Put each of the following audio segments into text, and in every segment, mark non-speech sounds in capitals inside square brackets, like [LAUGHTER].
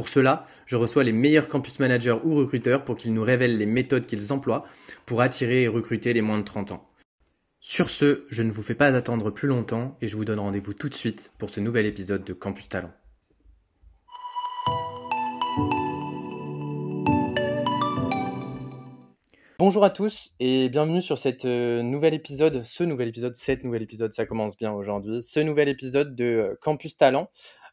Pour cela, je reçois les meilleurs campus managers ou recruteurs pour qu'ils nous révèlent les méthodes qu'ils emploient pour attirer et recruter les moins de 30 ans. Sur ce, je ne vous fais pas attendre plus longtemps et je vous donne rendez-vous tout de suite pour ce nouvel épisode de Campus Talent. Bonjour à tous et bienvenue sur cette euh, nouvel épisode, ce nouvel épisode, cet nouvel épisode, ça commence bien aujourd'hui, ce nouvel épisode de euh, Campus Talent.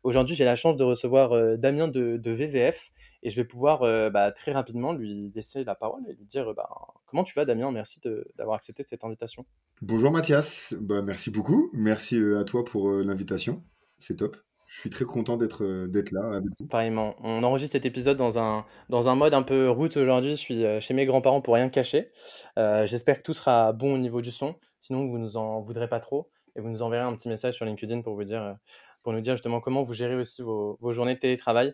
Aujourd'hui, j'ai la chance de recevoir euh, Damien de, VVF et je vais pouvoir euh, bah, très rapidement lui laisser la parole et lui dire bah, comment tu vas Damien, merci d'avoir accepté cette invitation. Bonjour Mathias, bah, merci beaucoup, merci euh, à toi pour l'invitation, c'est top. Je suis très content d'être là avec vous. Pareillement. On enregistre cet épisode dans un, dans un mode un peu route aujourd'hui. Je suis chez mes grands-parents pour rien cacher. J'espère que tout sera bon au niveau du son. Sinon, vous nous en voudrez pas trop. Et vous nous enverrez un petit message sur LinkedIn pour vous dire pour nous dire justement comment vous gérez aussi vos, journées de télétravail.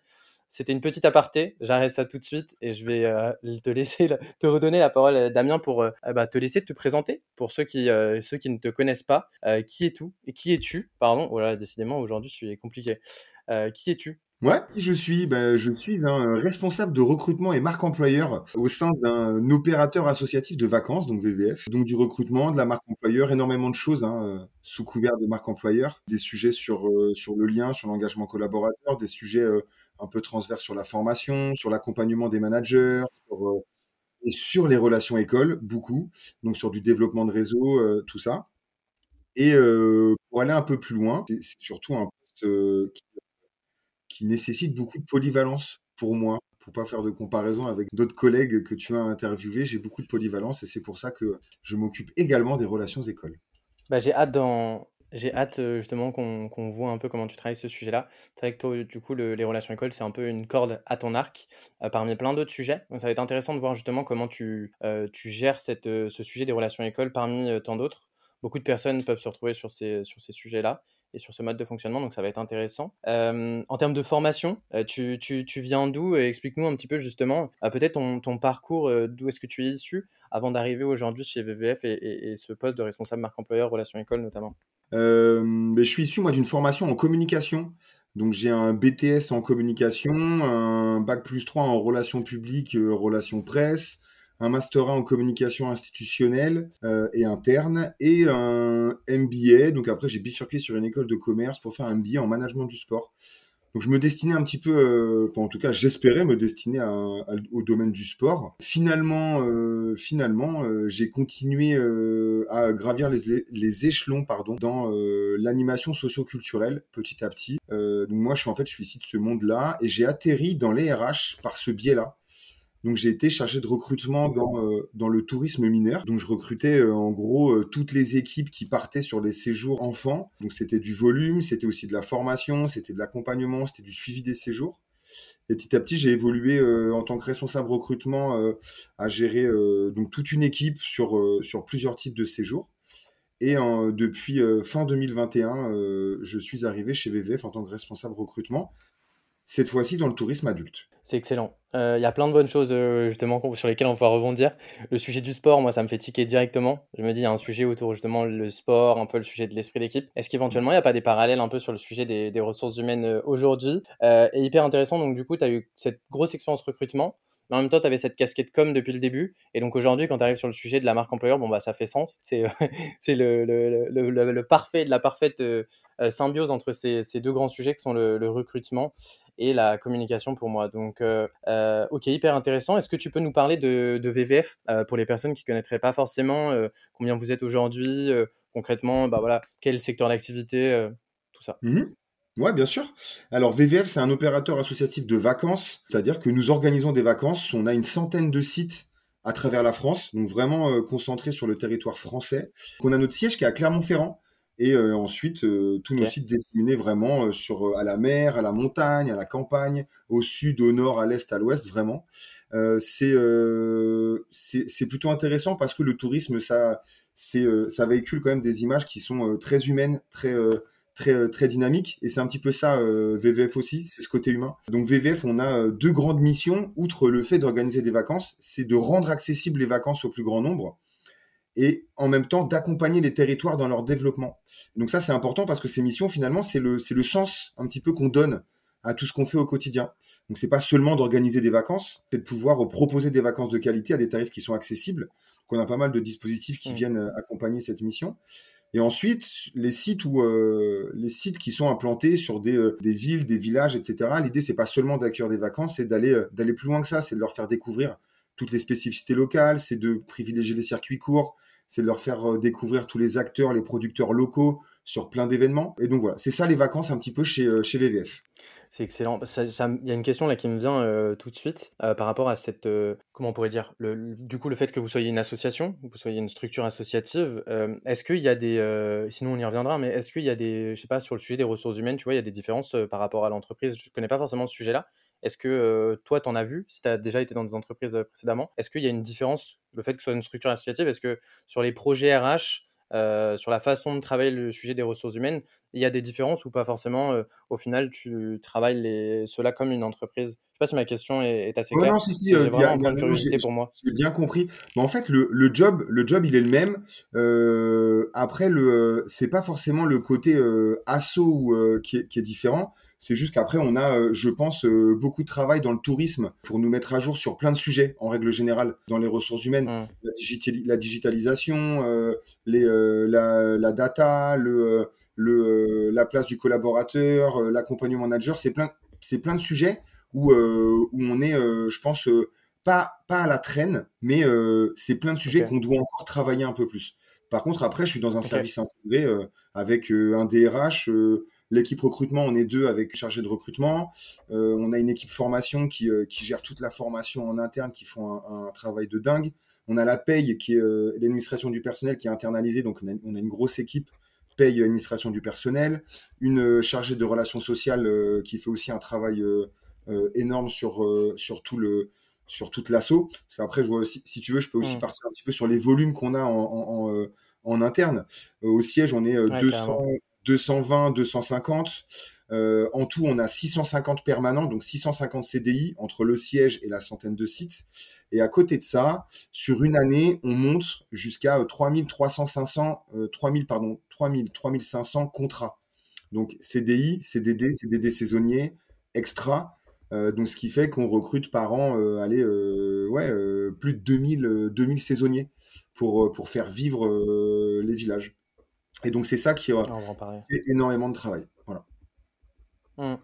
C'était une petite aparté, j'arrête ça tout de suite et je vais euh, te laisser te redonner la parole, euh, Damien, pour euh, bah, te laisser te présenter pour ceux qui, ceux qui ne te connaissent pas. qui es-tu Qui es-tu? Pardon, voilà, décidément aujourd'hui je suis compliqué. qui es-tu? Ouais, je suis, ben, je suis un responsable de recrutement et marque employeur au sein d'un opérateur associatif de vacances, donc VVF. Donc du recrutement, de la marque employeur, énormément de choses hein, euh, sous couvert de marque employeur, des sujets sur euh, sur le lien, sur l'engagement collaborateur, des sujets euh, un peu transverses sur la formation, sur l'accompagnement des managers, et sur les relations écoles, beaucoup. Donc sur du développement de réseau, tout ça. Et pour aller un peu plus loin, c'est surtout un poste qui qui nécessite beaucoup de polyvalence pour moi. Pour pas faire de comparaison avec d'autres collègues que tu as interviewés, j'ai beaucoup de polyvalence et c'est pour ça que je m'occupe également des relations écoles. Bah, j'ai hâte. J'ai hâte euh, justement qu'on voit un peu comment tu travailles ce sujet-là. C'est vrai que toi, du coup, les relations écoles, c'est un peu une corde à ton arc euh, parmi plein d'autres sujets. Donc ça va être intéressant de voir justement comment tu, euh, tu gères cette, ce sujet des relations écoles parmi tant d'autres. Beaucoup de personnes peuvent se retrouver sur ces, sur ces sujets-là et sur ce mode de fonctionnement, donc ça va être intéressant. Euh, en termes de formation, euh, tu, viens d'où Explique-nous un petit peu justement, euh, peut-être ton, parcours, d'où est-ce que tu es issu avant d'arriver aujourd'hui chez VVF et, et, ce poste de responsable marque employeur, relations école notamment mais Je suis issu moi d'une formation en communication. Donc j'ai un BTS en communication, un bac plus 3 en relations publiques, relations presse, un master 1 en communication institutionnelle euh, et interne et un MBA. Donc après, j'ai bifurqué sur une école de commerce pour faire un MBA en management du sport. Donc je me destinais un petit peu, euh, en tout cas j'espérais me destiner au domaine du sport. Finalement, euh, finalement, j'ai continué à gravir les, les, échelons, pardon, dans l'animation socio-culturelle petit à petit. donc moi, je suis en fait, je suis ici de ce monde-là et j'ai atterri dans les RH par ce biais-là. Donc j'ai été chargé de recrutement dans, euh, dans le tourisme mineur. Donc je recrutais euh, en gros euh, toutes les équipes qui partaient sur les séjours enfants. Donc c'était du volume, c'était aussi de la formation, c'était de l'accompagnement, c'était du suivi des séjours. Et petit à petit, j'ai évolué en tant que responsable recrutement à gérer donc toute une équipe sur, sur plusieurs types de séjours. Et depuis fin 2021, je suis arrivé chez VVF en tant que responsable recrutement, cette fois-ci dans le tourisme adulte. C'est excellent. Il euh, y a plein de bonnes choses euh, justement sur lesquelles on va rebondir. Le sujet du sport, moi, ça me fait tiquer directement. Je me dis, il y a un sujet autour justement le sport, un peu le sujet de l'esprit d'équipe. Est-ce qu'éventuellement, il n'y a pas des parallèles un peu sur le sujet des, ressources humaines euh, aujourd'hui? Et hyper intéressant, donc du coup, tu as eu cette grosse expérience recrutement, mais en même temps, tu avais cette casquette com depuis le début. Et donc aujourd'hui, quand tu arrives sur le sujet de la marque employeur, bon, bah, ça fait sens. C'est [LAUGHS] le, parfait, la parfaite symbiose entre ces, deux grands sujets qui sont le, recrutement et la communication pour moi. Donc, euh, euh, ok, hyper intéressant. Est-ce que tu peux nous parler de, VVF euh, pour les personnes qui ne connaîtraient pas forcément combien vous êtes aujourd'hui, concrètement, bah voilà, quel secteur d'activité, tout ça? Mmh Oui, bien sûr. Alors VVF, c'est un opérateur associatif de vacances, c'est-à-dire que nous organisons des vacances. On a une centaine de sites à travers la France, donc vraiment concentrés sur le territoire français. On a notre siège qui est à Clermont-Ferrand, Et ensuite, tous nos sites disséminés vraiment sur, à la mer, à la montagne, à la campagne, au sud, au nord, à l'est, à l'ouest, vraiment. c'est c'est plutôt intéressant parce que le tourisme, ça, ça véhicule quand même des images qui sont très humaines, très très très dynamiques et c'est un petit peu ça VVF aussi, c'est ce côté humain. Donc VVF, on a deux grandes missions outre le fait d'organiser des vacances, c'est de rendre accessibles les vacances au plus grand nombre et en même temps d'accompagner les territoires dans leur développement. Donc ça, c'est important parce que ces missions, finalement, c'est le, c'est le sens un petit peu qu'on donne à tout ce qu'on fait au quotidien. Donc c'est pas seulement d'organiser des vacances, c'est de pouvoir proposer des vacances de qualité à des tarifs qui sont accessibles. Donc on a pas mal de dispositifs qui mmh. viennent euh, accompagner cette mission. Et ensuite, les sites où euh, les sites qui sont implantés sur des, euh, des villes, des villages, etc. L'idée c'est pas seulement d'accueillir des vacances, c'est d'aller d'aller plus loin que ça, c'est de leur faire découvrir toutes les spécificités locales, c'est de privilégier les circuits courts, c'est de leur faire euh, découvrir tous les acteurs, les producteurs locaux sur plein d'événements. Et donc voilà, c'est ça les vacances un petit peu chez, euh, chez VVF. C'est excellent. Il y a une question là qui me vient euh, tout de suite par rapport à cette, comment on pourrait dire, le, du coup le fait que vous soyez une association, vous soyez une structure associative. est-ce qu'il y a des, sinon on y reviendra, mais est-ce qu'il y a des, je sais pas, sur le sujet des ressources humaines, tu vois, il y a des différences par rapport à l'entreprise? Je connais pas forcément ce sujet-là. Est-ce que toi, tu en as vu, si tu as déjà été dans des entreprises précédemment Est-ce qu'il y a une différence, le fait que ce soit une structure associative? Est-ce que sur les projets RH, sur la façon de travailler le sujet des ressources humaines, il y a des différences ou pas forcément Au final, tu travailles les... cela comme une entreprise? Je ne sais pas si ma question est, assez claire. non, si, si, c'est vraiment un curiosité pour moi. J'ai bien compris. Mais en fait, le, le, job, le job, il est le même. après, le, c'est pas forcément le côté assaut qui est, qui, est, différent. C'est juste qu'après, on a, euh, je pense, euh, beaucoup de travail dans le tourisme pour nous mettre à jour sur plein de sujets, en règle générale, dans les ressources humaines. Mmh. La, digitalisation, euh, les, la, data, le, le, la place du collaborateur, l'accompagnement manager, c'est plein, c'est plein de sujets où, où on est, je pense, pas, pas à la traîne, mais c'est plein de sujets qu'on doit encore travailler un peu plus. Par contre, après, je suis dans un service intégré avec un DRH, L'équipe recrutement, on est deux avec chargé de recrutement. Euh, on a une équipe formation qui, euh, qui, gère toute la formation en interne, qui font un, travail de dingue. On a la paye, qui est euh, l'administration du personnel, qui est internalisée. Donc, on a, une grosse équipe paye administration du personnel. Une chargée de relations sociales qui fait aussi un travail énorme sur, sur tout le sur toute l'assaut. Parce qu'après, si, si, tu veux, je peux aussi mmh. partir un petit peu sur les volumes qu'on a en, en, en interne. au siège, on est 200, 220, 250. Euh, en tout, on a 650 permanents, donc 650 CDI entre le siège et la centaine de sites. Et à côté de ça, sur une année, on monte jusqu'à 3300, 500, 3000, pardon, 3000, 3500 contrats. Donc CDI, CDD, CDD saisonnier, extra. Euh, donc ce qui fait qu'on recrute par an, euh, allez, ouais, plus de 2000, 2000 saisonniers pour, pour faire vivre les villages. Et donc, c'est ça qui a fait énormément de travail. Voilà. Mmh.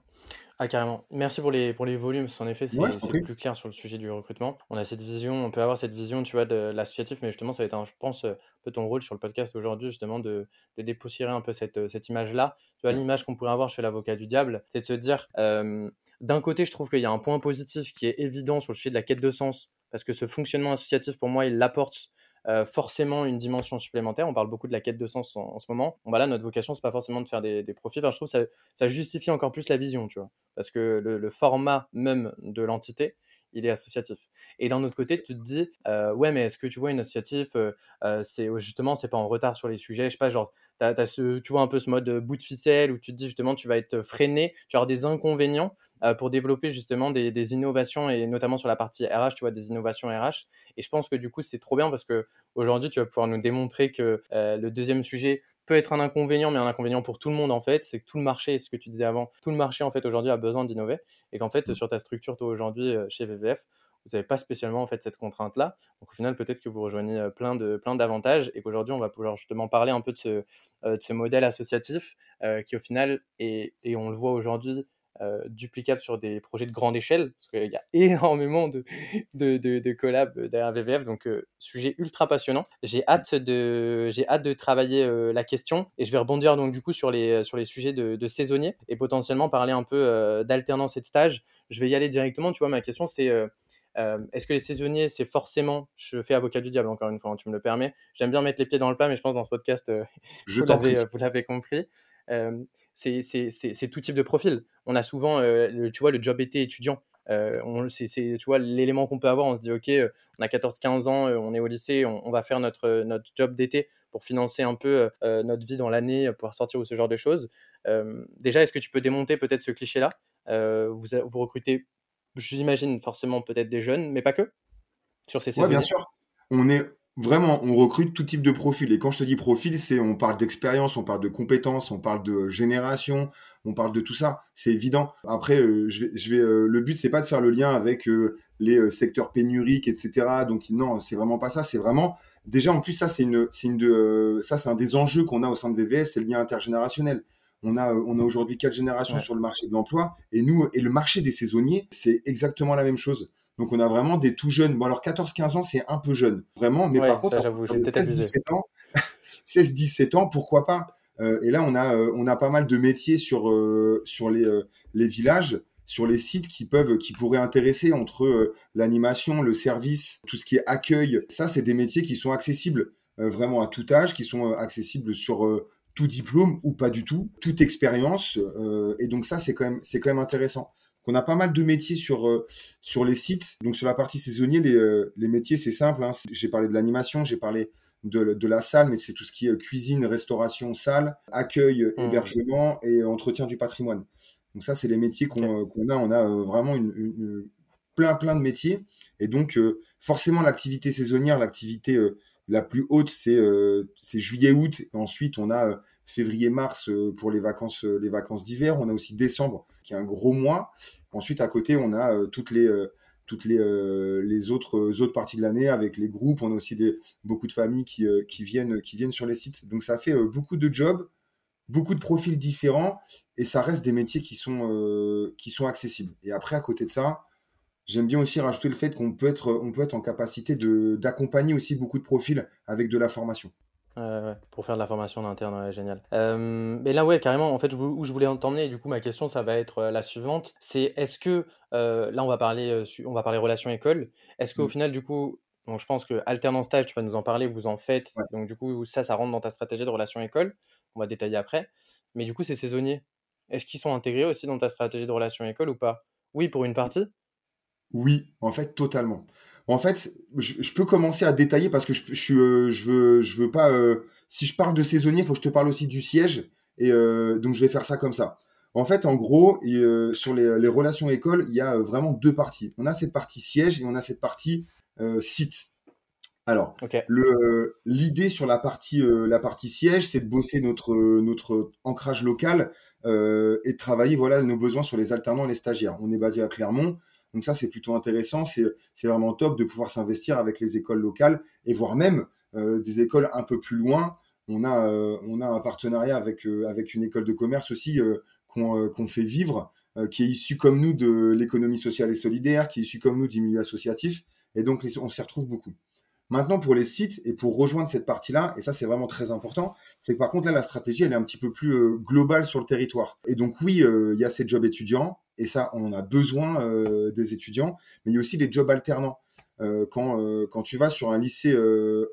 Ah, carrément. Merci pour les, pour les volumes, en effet, c'est plus clair sur le sujet du recrutement. On a cette vision, on peut avoir cette vision, tu vois, de l'associatif, mais justement, ça va être, je pense, un peu ton rôle sur le podcast aujourd'hui, justement, de, de dépoussiérer un peu cette, cette image-là. Tu vois, l'image qu'on pourrait avoir, je fais l'avocat du diable, c'est de se dire, d'un côté, je trouve qu'il y a un point positif qui est évident sur le sujet de la quête de sens, parce que ce fonctionnement associatif, pour moi, il l'apporte euh, forcément une dimension supplémentaire. On parle beaucoup de la quête de sens en, ce moment. Bon, bah là, notre vocation, c'est pas forcément de faire des, profits. Enfin, je trouve que ça, ça, justifie encore plus la vision, tu vois. Parce que le format même de l'entité, il est associatif. Et d'un autre côté, tu te dis, euh, ouais, mais est-ce que tu vois une associatif, euh, euh, c'est justement, c'est pas en retard sur les sujets, je sais pas, genre, as, ce, tu vois un peu ce mode bout de ficelle où tu te dis justement, tu vas être freiné, tu vas avoir des inconvénients pour développer justement des, des, innovations et notamment sur la partie RH, tu vois, des innovations RH. Et je pense que du coup, c'est trop bien parce que aujourd'hui, tu vas pouvoir nous démontrer que le deuxième sujet, peut être un inconvénient, mais un inconvénient pour tout le monde en fait, c'est que tout le marché, ce que tu disais avant, tout le marché en fait aujourd'hui a besoin d'innover et qu'en fait mmh. sur ta structure toi aujourd'hui euh, chez VVF, vous n'avez pas spécialement en fait cette contrainte là. Donc au final peut-être que vous rejoignez euh, plein de plein d'avantages et qu'aujourd'hui on va pouvoir justement parler un peu de ce, euh, de ce modèle associatif qui au final et on le voit aujourd'hui euh, duplicable sur des projets de grande échelle, parce qu'il y a [LAUGHS] énormément de, de, de, collabs derrière VVF, donc euh, sujet ultra passionnant. J'ai hâte de, j'ai hâte de travailler euh, la question et je vais rebondir donc du coup sur les, sur les sujets de, de saisonniers et potentiellement parler un peu d'alternance et de stage. Je vais y aller directement, tu vois, ma question c'est Est-ce que les saisonniers, c'est forcément, je fais avocat du diable encore une fois, hein, tu me le permets. J'aime bien mettre les pieds dans le plat, mais je pense dans ce podcast, [LAUGHS] vous l'avez compris. c'est tout type de profil. On a souvent, tu vois, le job été étudiant. c'est, tu vois, l'élément qu'on peut avoir, on se dit, OK, on a 14-15 ans, on est au lycée, on, va faire notre, notre job d'été pour financer un peu notre vie dans l'année, pouvoir sortir ou ce genre de choses. déjà, est-ce que tu peux démonter peut-être ce cliché-là? Vous, vous recrutez j'imagine forcément peut-être des jeunes, mais pas que, sur ces saisons. bien sûr. On est vraiment, on recrute tout type de profil. Et quand je te dis profil, c'est on parle d'expérience, on parle de compétences, on parle de génération, on parle de tout ça. C'est évident. Après, euh, je vais, je vais euh, le but c'est pas de faire le lien avec euh, les secteurs pénuriques, etc. Donc non, c'est vraiment pas ça. C'est vraiment déjà en plus ça c'est une, c'est une de, ça c'est un des enjeux qu'on a au sein de VVS, c'est le lien intergénérationnel. On a, on a aujourd'hui quatre générations sur le marché de l'emploi et nous, et le marché des saisonniers, c'est exactement la même chose. Donc on a vraiment des tout jeunes. Bon alors 14-15 ans, c'est un peu jeune, vraiment, mais par contre, 16-17 ans, [LAUGHS] 16-17 ans, pourquoi pas? Euh, Et là, on a, euh, on a pas mal de métiers sur, euh, sur les, les villages sur les sites qui peuvent, qui pourraient intéresser entre l'animation, le service, tout ce qui est accueil. Ça, c'est des métiers qui sont accessibles vraiment à tout âge, qui sont accessibles sur tout diplôme ou pas du tout, toute expérience. Euh, et donc ça, c'est quand même, c'est quand même intéressant. On a pas mal de métiers sur, euh, sur les sites. Donc sur la partie saisonnier, les, euh, les métiers, c'est simple. Hein. J'ai parlé de l'animation, j'ai parlé de, de, la salle, mais c'est tout ce qui est cuisine, restauration, salle, accueil, mmh. hébergement et entretien du patrimoine. Donc ça, c'est les métiers qu'on a. On a vraiment une, plein, plein de métiers. Et donc, forcément, l'activité saisonnière, l'activité la plus haute, c'est euh, juillet-août. Ensuite, on a euh, février-mars euh, pour les vacances, les vacances d'hiver. On a aussi décembre, qui est un gros mois. Ensuite, à côté, on a toutes les toutes les, les autres, autres parties de l'année avec les groupes. On a aussi beaucoup de familles qui, qui, viennent, qui viennent sur les sites. Donc ça fait beaucoup de jobs, beaucoup de profils différents et ça reste des métiers qui sont, qui sont accessibles. Et après, à côté de ça, J'aime bien aussi rajouter le fait qu'on peut être, on peut être en capacité d'accompagner aussi beaucoup de profils avec de la formation. pour faire de la formation d'interne, génial. Euh, mais là, ouais, carrément, en fait, où je voulais t'emmener, du coup, ma question, ça va être euh, la suivante. C'est est-ce que, euh, là, on va parler, on va parler relations école. Est-ce qu'au mmh. final, du coup, je pense que alternance stage, tu vas nous en parler, vous en faites. Donc, du coup, ça, ça rentre dans ta stratégie de relations école. On va détailler après. Mais du coup, ces saisonniers, est-ce qu'ils sont intégrés aussi dans ta stratégie de relations école ou pas? Oui, pour une partie, oui, en fait, totalement. En fait, je, peux commencer à détailler parce que je, je, euh, je veux, je veux pas. Euh, si je parle de saisonnier, il faut que je te parle aussi du siège. Et euh, donc, je vais faire ça comme ça. En fait, en gros, sur les, relations écoles, il y a vraiment deux parties. On a cette partie siège et on a cette partie site. Alors, l'idée sur la partie, la partie siège, c'est de bosser notre, notre ancrage local et de travailler voilà, nos besoins sur les alternants et les stagiaires. On est basé à Clermont. Donc ça, c'est plutôt intéressant. C'est vraiment top de pouvoir s'investir avec les écoles locales et voire même euh, des écoles un peu plus loin. On a, euh, on a un partenariat avec, euh, avec une école de commerce aussi qu'on fait vivre, qui est issue comme nous de l'économie sociale et solidaire, qui est issue comme nous du milieu associatif. Et donc, on s'y retrouve beaucoup. Maintenant, pour les sites et pour rejoindre cette partie-là, et ça c'est vraiment très important, c'est que par contre là, la stratégie, elle est un petit peu plus globale sur le territoire. Et donc oui, il y a ces jobs étudiants, et ça, on a besoin euh, des étudiants, mais il y a aussi les jobs alternants. Euh, quand, euh, quand tu vas sur un lycée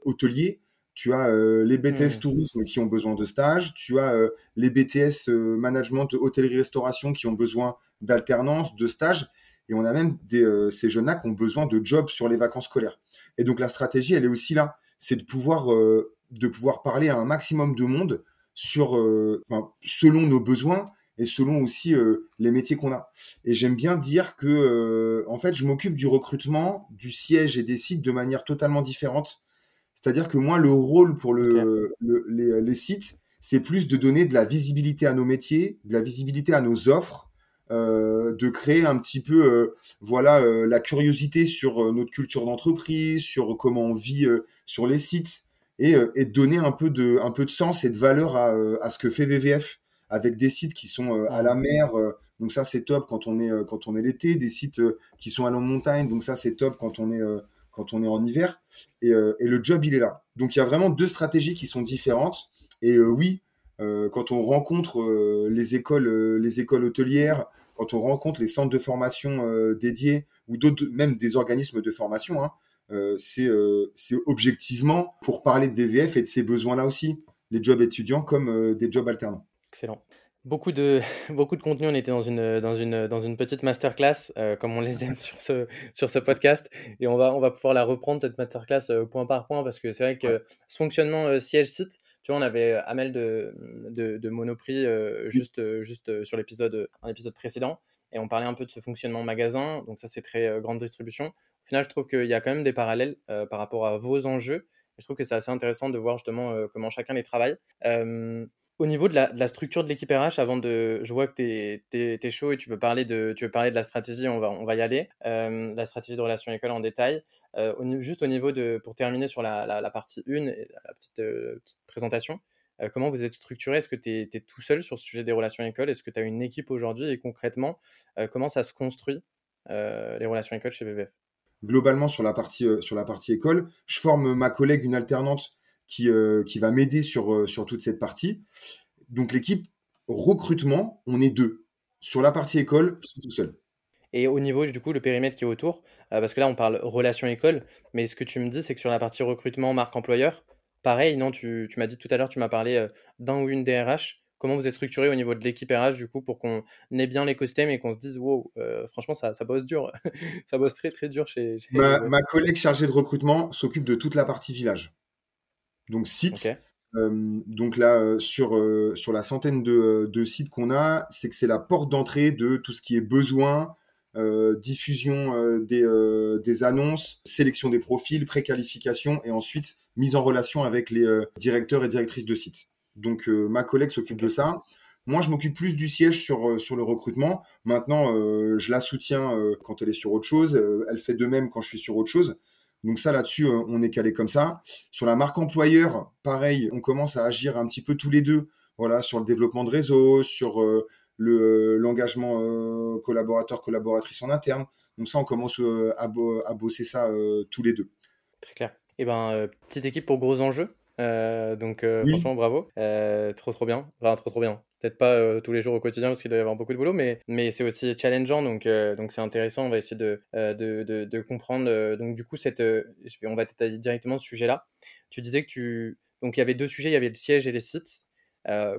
hôtelier, tu as les BTS mmh. tourisme qui ont besoin de stage, tu as les BTS management hôtellerie-restauration qui ont besoin d'alternance, de stage, et on a même des, ces jeunes-là qui ont besoin de jobs sur les vacances scolaires. Et donc la stratégie, elle est aussi là, c'est de pouvoir, de pouvoir parler à un maximum de monde sur, selon nos besoins, et selon aussi euh, les métiers qu'on a. Et j'aime bien dire que, euh, en fait, je m'occupe du recrutement, du siège et des sites de manière totalement différente. C'est-à-dire que moi, le rôle pour le, les, sites, c'est plus de donner de la visibilité à nos métiers, de la visibilité à nos offres, euh, de créer un petit peu, voilà, la curiosité sur notre culture d'entreprise, sur comment on vit sur les sites, et, et, donner un peu de, un peu de sens et de valeur à, à ce que fait VVF avec des sites qui sont euh, à la mer. Euh, donc ça, c'est top quand on est, euh, quand on est l'été. Des sites qui sont à la montagne. Donc ça, c'est top quand on est, quand on est en hiver. Et, et, le job, il est là. Donc il y a vraiment deux stratégies qui sont différentes. Et oui, quand on rencontre les écoles, les écoles hôtelières, quand on rencontre les centres de formation dédiés ou d'autres, même des organismes de formation, hein, c'est objectivement pour parler de VVF et de ses besoins là aussi, les jobs étudiants comme des jobs alternants. Excellent. Beaucoup de, [LAUGHS] beaucoup de contenu. On était dans une, dans une, dans une petite masterclass, euh, comme on les aime [LAUGHS] sur ce, sur ce podcast. Et on va, on va pouvoir la reprendre, cette masterclass, euh, point par point, parce que c'est vrai que ce fonctionnement euh, siège-site, tu vois, on avait Amel de, de, de Monoprix juste, juste sur l'épisode, un épisode précédent. Et on parlait un peu de ce fonctionnement magasin. Donc, ça, c'est très grande distribution. Au final, je trouve qu'il y a quand même des parallèles par rapport à vos enjeux. Et je trouve que c'est assez intéressant de voir justement comment chacun les travaille. Au niveau de la, structure de l'équipe RH, avant de, je vois que tu es, chaud et tu veux parler de, tu veux parler de la stratégie, on va, on va y aller. Euh, la stratégie de relation école en détail. Euh, juste au niveau de, pour terminer sur la, partie 1, la petite, euh, présentation, comment vous êtes structuré? Est-ce que tu es, tout seul sur ce sujet des relations écoles? Est-ce que tu as une équipe aujourd'hui? Et concrètement, comment ça se construit, les relations écoles chez VVF Globalement, sur la, partie, sur la partie école, je forme ma collègue, une alternante, qui, euh, qui va m'aider sur, euh, sur toute cette partie. Donc l'équipe recrutement, on est deux. Sur la partie école, je suis tout seul. Et au niveau du coup le périmètre qui est autour, euh, parce que là on parle relation école, mais ce que tu me dis c'est que sur la partie recrutement marque employeur, pareil, non, tu, tu m'as dit tout à l'heure, tu m'as parlé d'un ou une DRH. Comment vous êtes structuré au niveau de l'équipe RH du coup pour qu'on ait bien l'écosystème et qu'on se dise wow, franchement ça, ça bosse dur, [LAUGHS] ça bosse très très dur chez. ma, ma, collègue chargée de recrutement s'occupe de toute la partie village donc site. Euh, donc là, euh, sur, euh, sur la centaine de, de sites qu'on a, c'est que c'est la porte d'entrée de tout ce qui est besoin, diffusion des, des, annonces, sélection des profils, préqualification et ensuite mise en relation avec les directeurs et directrices de sites. Donc ma collègue s'occupe de ça. Moi, je m'occupe plus du siège sur, sur le recrutement. Maintenant, je la soutiens quand elle est sur autre chose. elle fait de même quand je suis sur autre chose. Donc ça, là-dessus, euh, on est calé comme ça. Sur la marque employeur, pareil, on commence à agir un petit peu tous les deux. Voilà, sur le développement de réseau, sur euh, le euh, l'engagement collaborateur collaboratrice en interne. Donc ça, on commence à, bosser ça tous les deux. Très clair. Et eh ben, petite équipe pour gros enjeux. donc franchement, bravo. trop trop bien. Enfin, trop trop bien peut-être pas euh, tous les jours au quotidien parce qu'il doit y avoir beaucoup de boulot, mais, mais c'est aussi challengeant, donc euh, donc c'est intéressant. On va essayer de, euh, de, de, comprendre. donc du coup, cette, on va t'étaler directement ce sujet-là. Tu disais que tu, donc il y avait deux sujets, il y avait le siège et les sites.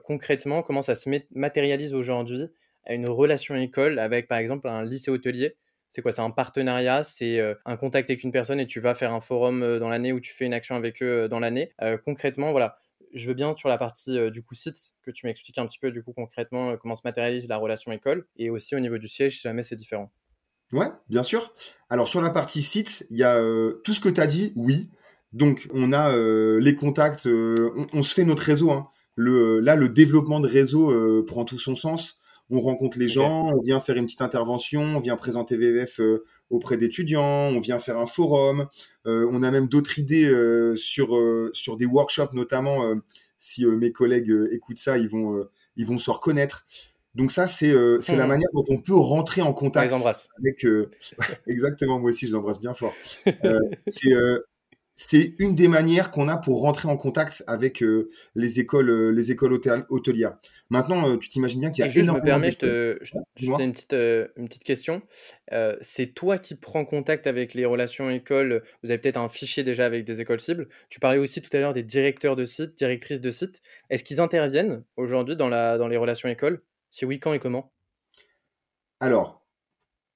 concrètement, comment ça se matérialise aujourd'hui à une relation école avec, par exemple, un lycée hôtelier? C'est quoi? C'est un partenariat, c'est un contact avec une personne et tu vas faire un forum dans l'année ou tu fais une action avec eux dans l'année? concrètement, voilà, je veux bien sur la partie euh, du coup site que tu m'expliques un petit peu du coup concrètement euh, comment se matérialise la relation école et aussi au niveau du siège si jamais c'est différent. Ouais, bien sûr. Alors sur la partie site, il y a euh, tout ce que tu as dit, oui. Donc on a les contacts, on, se fait notre réseau. Hein. Là, le développement de réseau prend tout son sens on rencontre les gens, on vient faire une petite intervention, on vient présenter VVF euh, auprès d'étudiants, on vient faire un forum. Euh, on a même d'autres idées euh, sur sur des workshops, notamment si mes collègues écoutent ça, ils vont ils vont se reconnaître. Donc ça, c'est la hmm. manière dont on peut rentrer en contact avec. [LAUGHS] exactement, moi aussi, je les embrasse bien fort. c'est c'est une des manières qu'on a pour rentrer en contact avec euh, les écoles, euh, les écoles hôtelières. Maintenant, euh, tu t'imagines bien qu'il y a énormément. Je me permets, je te, je, une petite, une petite question. c'est toi qui prends contact avec les relations écoles. Vous avez peut-être un fichier déjà avec des écoles cibles. Tu parlais aussi tout à l'heure des directeurs de sites, directrices de sites. Est-ce qu'ils interviennent aujourd'hui dans la, dans les relations écoles? Si oui, quand et comment? Alors,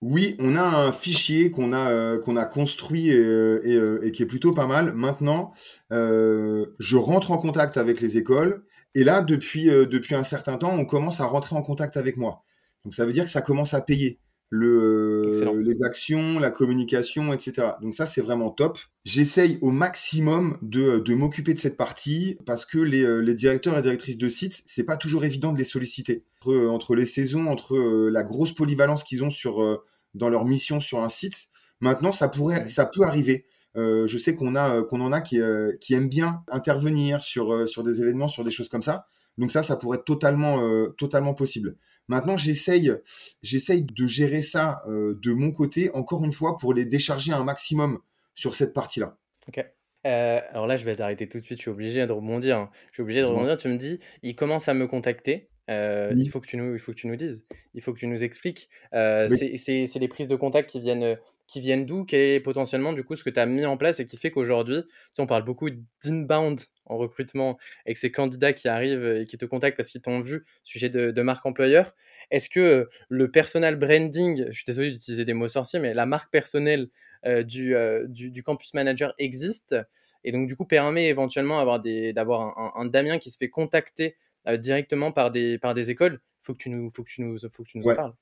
oui, on a un fichier qu'on a, euh, qu'on a construit euh, euh, et, qui est plutôt pas mal. Maintenant, je rentre en contact avec les écoles et là, depuis, depuis un certain temps, on commence à rentrer en contact avec moi. Donc ça veut dire que ça commence à payer le, les actions, la communication, etc. Donc ça, c'est vraiment top. J'essaye au maximum de, de m'occuper de cette partie parce que les, les, directeurs et directrices de sites, c'est pas toujours évident de les solliciter. Entre, entre les saisons, entre la grosse polyvalence qu'ils ont sur dans leur mission sur un site. Maintenant, ça pourrait, ça peut arriver. Euh, je sais qu'on a, qu'on en a qui, euh, qui aiment bien intervenir sur, euh, sur des événements, sur des choses comme ça. Donc ça, ça pourrait être totalement, totalement possible. Maintenant, j'essaye, j'essaye de gérer ça de mon côté, encore une fois, pour les décharger un maximum sur cette partie-là. Ok. alors là, je vais t'arrêter tout de suite. Je suis obligé de rebondir. Hein. Je suis obligé de rebondir. Tu me dis, il commence à me contacter. Il, faut que tu nous, il faut que tu nous dises, il faut que tu nous expliques. c'est les prises de contact qui viennent, qui viennent d'où? Quel est potentiellement du coup ce que tu as mis en place et qui fait qu'aujourd'hui, on parle beaucoup d'inbound en recrutement avec ces candidats qui arrivent et qui te contactent parce qu'ils t'ont vu, sujet de, de marque employeur. Est-ce que le personal branding, je suis désolé d'utiliser des mots sorciers, mais la marque personnelle du, du, campus manager existe? Et donc du coup permet éventuellement d'avoir un, un, Damien qui se fait contacter directement par des, par des écoles. Il faut que tu nous, faut que tu nous, faut que tu nous en parles.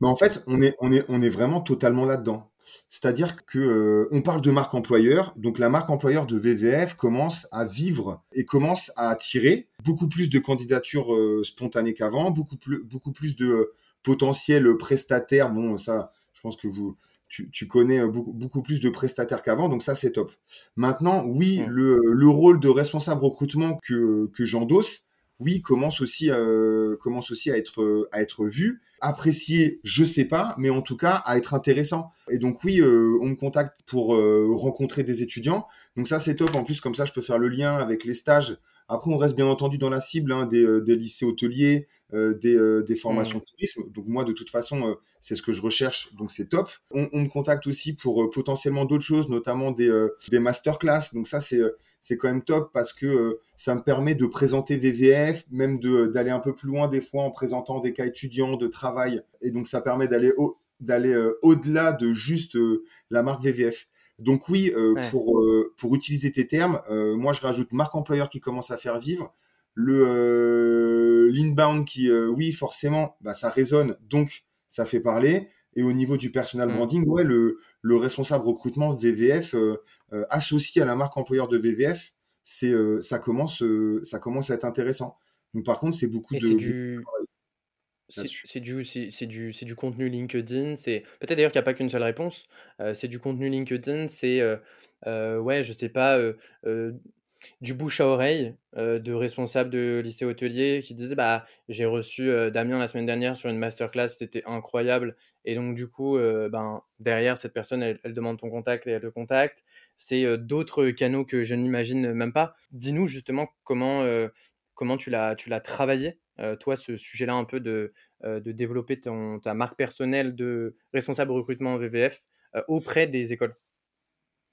Mais en fait, on est, on est, on est vraiment totalement là-dedans. C'est-à-dire que euh, on parle de marque employeur, donc la marque employeur de VVF commence à vivre et commence à attirer beaucoup plus de candidatures euh, spontanées qu'avant, beaucoup plus, beaucoup plus de euh, potentiels prestataires. Bon, ça, je pense que vous, tu, tu connais beaucoup, beaucoup, plus de prestataires qu'avant, donc ça c'est top. Maintenant, oui, mmh. le, le, rôle de responsable recrutement que, que j'endosse, oui, commence aussi, euh, commence aussi à être, à être vu, apprécié, je sais pas, mais en tout cas à être intéressant. Et donc oui, euh, on me contacte pour euh, rencontrer des étudiants. Donc ça c'est top. En plus comme ça, je peux faire le lien avec les stages. Après, on reste bien entendu dans la cible hein, des, des, lycées hôteliers, des, des, formations de tourisme. Donc moi, de toute façon, c'est ce que je recherche. Donc c'est top. On, on, me contacte aussi pour potentiellement d'autres choses, notamment des, des masterclass. Donc ça c'est c'est quand même top parce que euh, ça me permet de présenter VVF, même d'aller un peu plus loin des fois en présentant des cas étudiants de travail. Et donc ça permet d'aller au, d'aller euh, au-delà de juste euh, la marque VVF. Donc oui, pour, pour utiliser tes termes, moi je rajoute marque employeur qui commence à faire vivre, le l'inbound qui, oui forcément, bah, ça résonne, donc ça fait parler. Et au niveau du personal mm. branding, ouais, le, le responsable recrutement de VVF euh, associé à la marque employeur de VVF, c'est euh, ça commence euh, ça commence à être intéressant. Donc par contre, c'est beaucoup de du... C'est du, c'est du, du contenu LinkedIn. C'est peut-être d'ailleurs qu'il n'y a pas qu'une seule réponse. c'est du contenu LinkedIn. C'est ouais, je sais pas, du bouche à oreille de responsables de lycée hôtelier qui disaient bah j'ai reçu Damien la semaine dernière sur une masterclass, c'était incroyable. Et donc du coup, ben derrière cette personne, elle, demande ton contact et elle te contacte c'est d'autres canaux que je n'imagine même pas. Dis-nous justement comment, comment tu l'as travaillé, toi, ce sujet-là un peu de, de développer ta marque personnelle de responsable recrutement VVF auprès des écoles.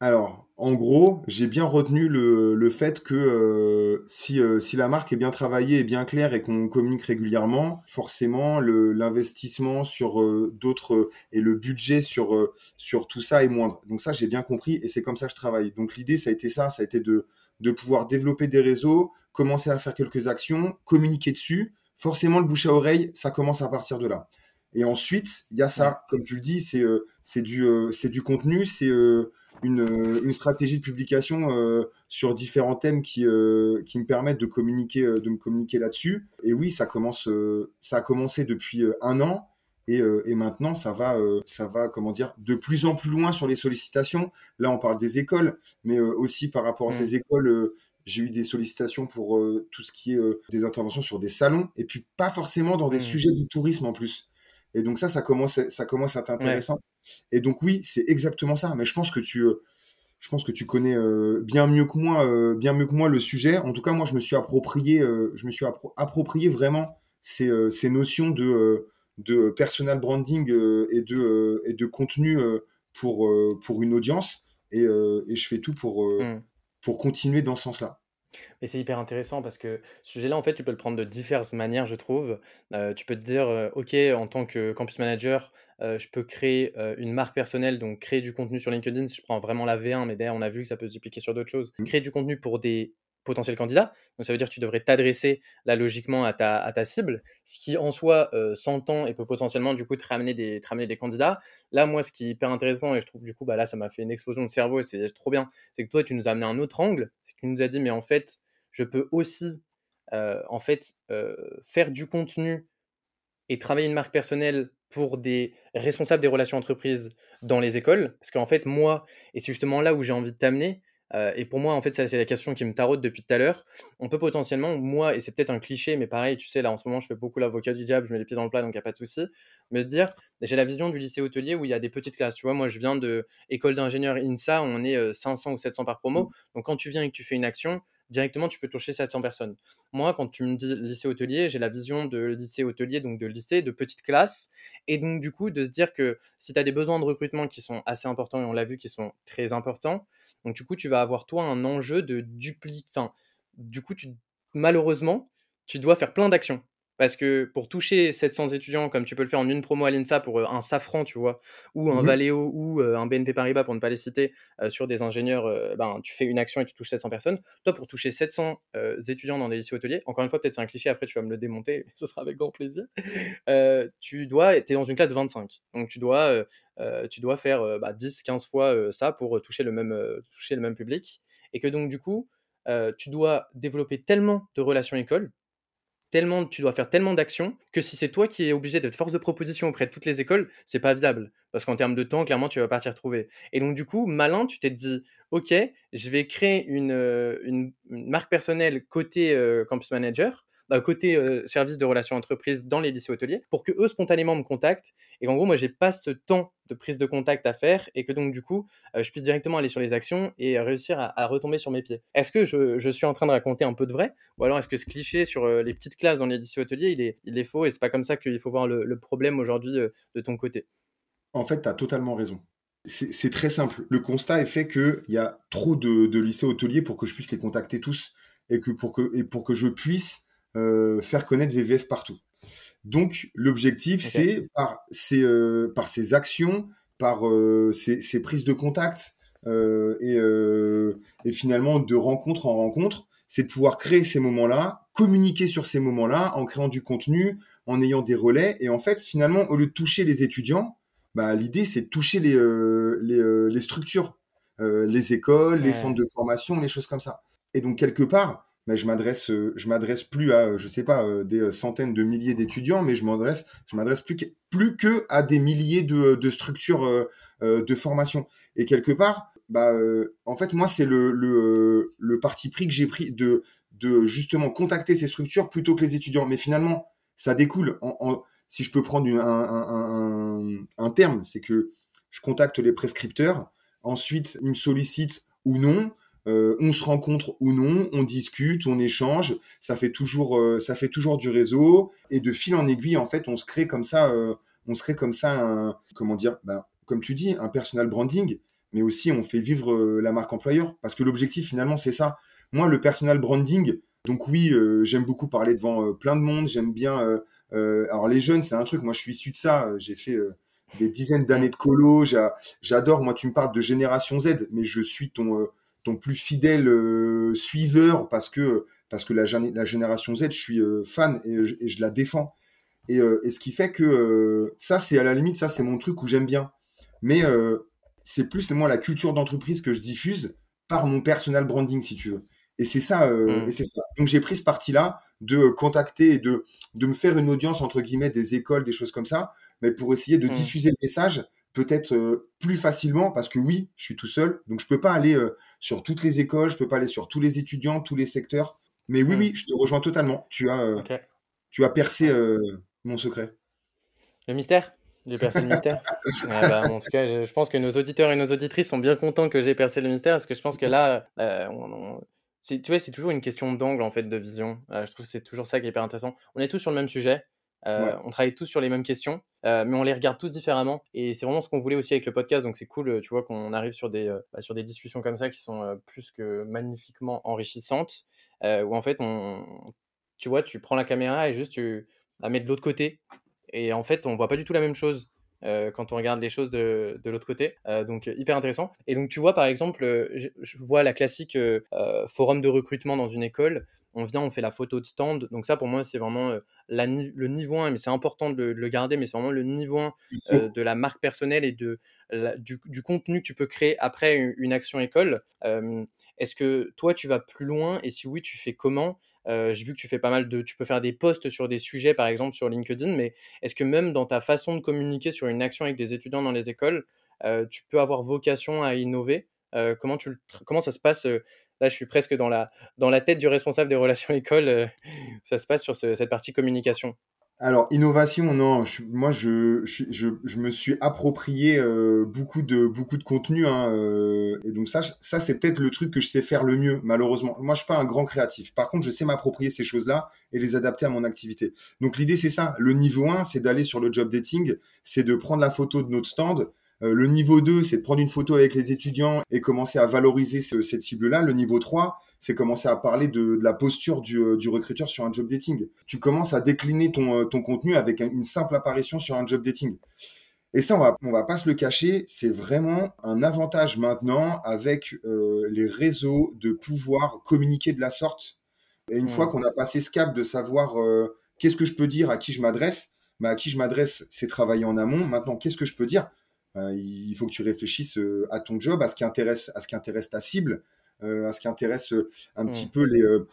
Alors, en gros, j'ai bien retenu le, fait que euh, si, euh, si, la marque est bien travaillée et bien claire et qu'on communique régulièrement, forcément, l'investissement sur euh, d'autres et le budget sur, sur tout ça est moindre. Donc ça, j'ai bien compris et c'est comme ça que je travaille. Donc l'idée, ça a été ça, ça a été de, de pouvoir développer des réseaux, commencer à faire quelques actions, communiquer dessus. Forcément, le bouche à oreille, ça commence à partir de là. Et ensuite, il y a ça, comme tu le dis, c'est du, c'est du contenu, c'est une, une, stratégie de publication euh, sur différents thèmes qui, euh, qui me permettent de communiquer, euh, de me communiquer là-dessus. Et oui, ça commence, ça a commencé depuis un an. Et, et, maintenant, ça va, ça va, comment dire, de plus en plus loin sur les sollicitations. Là, on parle des écoles, mais aussi par rapport à mmh. ces écoles, j'ai eu des sollicitations pour tout ce qui est des interventions sur des salons, et puis pas forcément dans des mmh. sujets du tourisme en plus. Et donc ça, ça commence, ça commence à être intéressant. Et donc oui, c'est exactement ça. Mais je pense que tu, euh, je pense que tu connais euh, bien mieux que moi, euh, bien mieux que moi le sujet. En tout cas, moi, je me suis approprié, je me suis approprié vraiment ces, ces notions de, de personal branding et de, et de contenu pour, pour une audience. Et, et je fais tout pour, mmh. pour continuer dans ce sens-là. Mais c'est hyper intéressant parce que ce sujet-là, en fait, tu peux le prendre de diverses manières, je trouve. tu peux te dire, OK, en tant que campus manager, je peux créer une marque personnelle, donc créer du contenu sur LinkedIn si je prends vraiment la V1, mais derrière, on a vu que ça peut se dupliquer sur d'autres choses. Mmh. Créer du contenu pour des potentiel candidat. Donc ça veut dire que tu devrais t'adresser là logiquement à ta, à ta cible, ce qui en soi euh, s'entend et peut potentiellement du coup te ramener des, ramener des candidats. Là, moi, ce qui est hyper intéressant et je trouve du coup, bah, là, ça m'a fait une explosion de cerveau et c'est trop bien, c'est que toi, tu nous as amené un autre angle, c'est que tu nous as dit, mais en fait, je peux aussi euh, en fait euh, faire du contenu et travailler une marque personnelle pour des responsables des relations entreprises dans les écoles, parce qu'en fait, moi, et c'est justement là où j'ai envie de t'amener, euh, et pour moi, en fait, c'est la question qui me taraude depuis tout à l'heure. On peut potentiellement, moi, et c'est peut-être un cliché, mais pareil, tu sais, là en ce moment, je fais beaucoup l'avocat du diable, je mets les pieds dans le plat, donc il n'y a pas de souci. Me dire, j'ai la vision du lycée hôtelier où il y a des petites classes. Tu vois, moi, je viens de école d'ingénieur INSA, on est 500 euh, ou 700 par promo. Donc quand tu viens et que tu fais une action, directement, tu peux toucher 700 personnes. Moi, quand tu me dis lycée hôtelier, j'ai la vision de lycée hôtelier, donc de lycée, de petite classe. Et donc, du coup, de se dire que si tu as des besoins de recrutement qui sont assez importants, et on l'a vu, qui sont très importants, donc du coup, tu vas avoir, toi, un enjeu de dupliquer. Enfin, du coup, tu... malheureusement, tu dois faire plein d'actions. Parce que pour toucher 700 étudiants, comme tu peux le faire en une promo à l'INSA pour un Safran, tu vois, ou un mmh Valeo ou un BNP Paribas, pour ne pas les citer, sur des ingénieurs, ben, tu fais une action et tu touches 700 personnes. Toi, pour toucher 700 étudiants dans des lycées hôteliers, encore une fois, peut-être c'est un cliché, après tu vas me le démonter, [LAUGHS] ce sera avec grand plaisir, tu dois, tu es dans une classe de 25. Donc tu dois, tu dois faire bah, 10, 15 fois ça pour toucher le, même, toucher le même public. Et que donc, du coup, tu dois développer tellement de relations écoles tellement, tu dois faire tellement d'actions que si c'est toi qui es obligé d'être force de proposition auprès de toutes les écoles, c'est pas viable. Parce qu'en termes de temps, clairement, tu vas pas t'y retrouver. Et donc, du coup, malin, tu t'es dit, OK, je vais créer une, euh, une, marque personnelle côté euh, campus manager côté euh, service de relations entreprises dans les lycées hôteliers pour que eux spontanément me contactent et qu'en gros moi j'ai pas ce temps de prise de contact à faire et que donc du coup euh, je puisse directement aller sur les actions et réussir à, retomber sur mes pieds. Est-ce que je, suis en train de raconter un peu de vrai ou alors est-ce que ce cliché sur euh, les petites classes dans les lycées hôteliers il est, il est faux et c'est pas comme ça qu'il faut voir le, problème aujourd'hui de ton côté? En fait tu as totalement raison. C'est très simple. Le constat est fait qu'il y a trop de, de, lycées hôteliers pour que je puisse les contacter tous et que pour que, et pour que je puisse euh, faire connaître VVF partout. Donc l'objectif, c'est par ces, euh, par ces actions, par euh, ces, ces, prises de contact et, et, finalement de rencontre en rencontre, c'est de pouvoir créer ces moments-là, communiquer sur ces moments-là en créant du contenu, en ayant des relais. Et en fait, finalement, au lieu de toucher les étudiants, bah, l'idée, c'est de toucher les, les, les structures, les écoles, les centres de formation, les choses comme ça. Et donc, quelque part, mais je m'adresse euh, je m'adresse plus à euh, je sais pas euh, des centaines de milliers d'étudiants mais je m'adresse je m'adresse plus que, plus que à des milliers de, de structures de formation et quelque part bah en fait moi c'est le, le, le parti pris que j'ai pris de de justement contacter ces structures plutôt que les étudiants. Mais finalement ça découle. Si je peux prendre un, un, un, un terme c'est que je contacte les prescripteurs ensuite ils me sollicitent ou non euh, on se rencontre ou non, on discute, on échange, ça fait toujours, euh, ça fait toujours du réseau et de fil en aiguille en fait, on se crée comme ça, euh, on se crée comme ça, un, comment dire, ben, comme tu dis, un personal branding, mais aussi on fait vivre la marque employeur parce que l'objectif finalement c'est ça. Moi le personal branding, donc oui, j'aime beaucoup parler devant plein de monde, j'aime bien. alors les jeunes c'est un truc, moi je suis issu de ça, j'ai fait des dizaines d'années de colo, j'adore. Moi tu me parles de génération Z, mais je suis ton ton plus fidèle euh, suiveur parce que parce que la, la génération Z, je suis euh, fan et, je la défends. Et, euh, et, ce qui fait que ça, c'est à la limite, ça, c'est mon truc où j'aime bien. Mais c'est plus moi la culture d'entreprise que je diffuse par mon personal branding, si tu veux. Et c'est ça, mmh. et c'est ça. Donc j'ai pris ce parti-là de contacter et de, de me faire une audience entre guillemets des écoles, des choses comme ça, mais pour essayer de mmh. diffuser le message peut-être euh, plus facilement parce que oui, je suis tout seul, donc je peux pas aller euh, sur toutes les écoles, je peux pas aller sur tous les étudiants, tous les secteurs. Mais oui, hmm. oui, je te rejoins totalement. Tu as, euh, tu as percé mon secret. Le mystère? J'ai percé le mystère? [LAUGHS] Ah bah, En tout cas, je, pense que nos auditeurs et nos auditrices sont bien contents que j'ai percé le mystère parce que je pense que là, tu vois, c'est toujours une question d'angle en fait, de vision. je trouve que c'est toujours ça qui est hyper intéressant. On est tous sur le même sujet. Euh, on travaille tous sur les mêmes questions, euh, mais on les regarde tous différemment. Et c'est vraiment ce qu'on voulait aussi avec le podcast. Donc c'est cool, tu vois, qu'on arrive sur des, euh, bah, sur des discussions comme ça qui sont plus que magnifiquement enrichissantes. où en fait, on, tu vois, tu prends la caméra et juste tu la mets de l'autre côté. Et en fait, on voit pas du tout la même chose. Euh, quand on regarde les choses de, de l'autre côté. Euh, donc hyper intéressant. Et donc tu vois par exemple, euh, je, vois la classique forum de recrutement dans une école. On vient, on fait la photo de stand. Donc ça pour moi c'est vraiment la, le niveau 1, mais c'est important de le, garder, mais c'est vraiment le niveau 1 de la marque personnelle et de, du, du, contenu que tu peux créer après une, une action école. Est-ce que toi tu vas plus loin? Et si oui tu fais comment? Euh, j'ai vu que tu fais pas mal de, tu peux faire des posts sur des sujets, par exemple sur LinkedIn, mais est-ce que même dans ta façon de communiquer sur une action avec des étudiants dans les écoles, euh, tu peux avoir vocation à innover? Euh, comment, tu comment ça se passe Là, je suis presque dans la, dans la tête du responsable des relations [LAUGHS] écoles. ça se passe sur cette partie communication? Alors, innovation, non. Moi, je, me suis approprié euh, beaucoup de contenu, hein, euh, et donc ça, ça c'est peut-être le truc que je sais faire le mieux, malheureusement. Moi, je suis pas un grand créatif. Par contre, je sais m'approprier ces choses-là et les adapter à mon activité. Donc, l'idée, c'est ça. Le niveau 1, c'est d'aller sur le job dating, c'est de prendre la photo de notre stand. Euh, le niveau 2, c'est de prendre une photo avec les étudiants et commencer à valoriser cette cible-là. Le niveau 3, c'est commencer à parler de, la posture euh, du, recruteur sur un job dating. Tu commences à décliner ton, euh, ton contenu avec une simple apparition sur un job dating. Et ça, on va, on va pas se le cacher, c'est vraiment un avantage maintenant avec euh, les réseaux de pouvoir communiquer de la sorte. Et une fois qu'on a passé ce cap de savoir qu'est-ce que je peux dire, à qui je m'adresse, bah, à qui je m'adresse, c'est travailler en amont. Maintenant, qu'est-ce que je peux dire? Il faut que tu réfléchisses à ton job, à ce qui intéresse, à ce qui intéresse ta cible, à ce qui intéresse euh, un petit mm. peu les euh,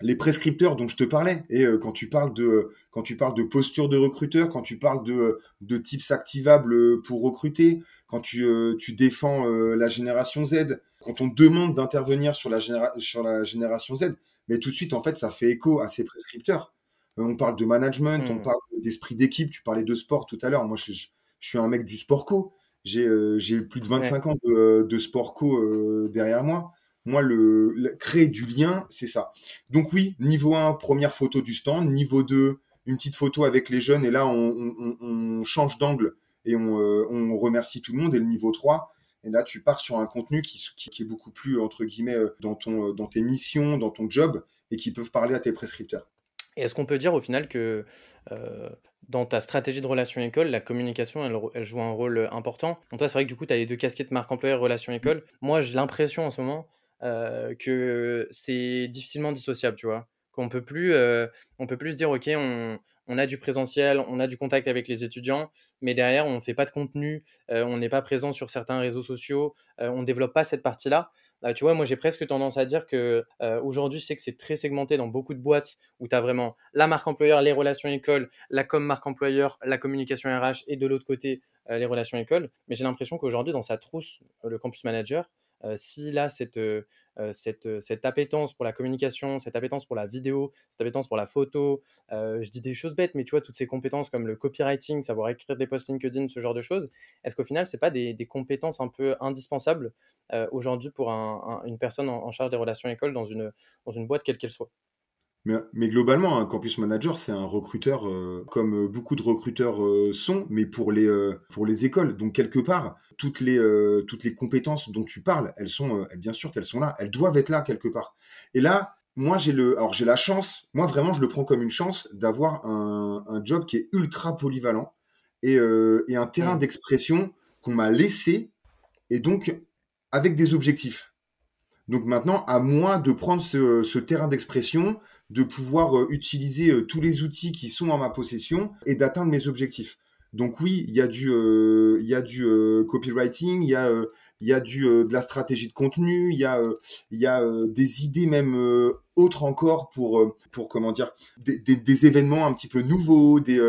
les prescripteurs dont je te parlais. Et quand tu parles de quand tu parles de posture de recruteur, quand tu parles de de types activables pour recruter, quand tu tu défends la génération Z, quand on demande d'intervenir sur la sur la génération Z, mais tout de suite en fait ça fait écho à ces prescripteurs. on parle de management, on mm. parle d'esprit d'équipe. Tu parlais de sport tout à l'heure. Moi je, je, suis un mec du sport co. J'ai j'ai plus de 25 ans de, de sport co derrière moi. Moi, le, créer du lien, c'est ça. Donc oui, niveau 1, première photo du stand. Niveau 2, une petite photo avec les jeunes. Et là, on, change d'angle et euh, on, remercie tout le monde. Et le niveau 3, et là, tu pars sur un contenu qui, qui, est beaucoup plus, entre guillemets, euh, dans, ton, euh, dans tes missions, dans ton job, et qui peuvent parler à tes prescripteurs. Et est-ce qu'on peut dire au final que dans ta stratégie de relation école, la communication, elle, joue un rôle important? Donc toi, c'est vrai que du coup, tu as les deux casquettes marque employeur, relation école. Moi, j'ai l'impression en ce moment euh, que c'est difficilement dissociable, tu vois. Qu'on peut plus, euh, on peut plus se dire, ok, on, a du présentiel, on a du contact avec les étudiants, mais derrière, on ne fait pas de contenu, euh, on n'est pas présent sur certains réseaux sociaux, on ne développe pas cette partie-là. tu vois, moi, j'ai presque tendance à dire que aujourd'hui, je sais que c'est très segmenté dans beaucoup de boîtes où tu as vraiment la marque employeur, les relations école, la com marque employeur, la communication RH et de l'autre côté, les relations école. Mais j'ai l'impression qu'aujourd'hui, dans sa trousse, le campus manager, s'il a cette, cette, cette, appétence pour la communication, cette appétence pour la vidéo, cette appétence pour la photo, je dis des choses bêtes, mais tu vois, toutes ces compétences comme le copywriting, savoir écrire des posts LinkedIn, ce genre de choses, est-ce qu'au final, ce n'est pas des, des, compétences un peu indispensables aujourd'hui pour une personne en, en, charge des relations écoles dans une, dans une boîte quelle qu'elle soit? Mais, globalement, un campus manager, c'est un recruteur euh, comme euh, beaucoup de recruteurs euh, sont, mais pour les, pour les écoles. Donc, quelque part, toutes les, toutes les compétences dont tu parles, elles sont, bien sûr qu'elles sont là. Elles doivent être là quelque part. Et là, moi, j'ai le, alors j'ai la chance, moi vraiment, je le prends comme une chance d'avoir un, un job qui est ultra polyvalent et, et un terrain mmh. d'expression qu'on m'a laissé et donc avec des objectifs. Donc maintenant, à moi de prendre ce, ce terrain d'expression, de pouvoir euh, utiliser euh, tous les outils qui sont en ma possession et d'atteindre mes objectifs. Donc oui, il y a du, euh, y a du copywriting, il y a, y a du, de la stratégie de contenu, il y a, il y a des idées même autres encore pour, pour comment dire, des, événements un petit peu nouveaux. Des,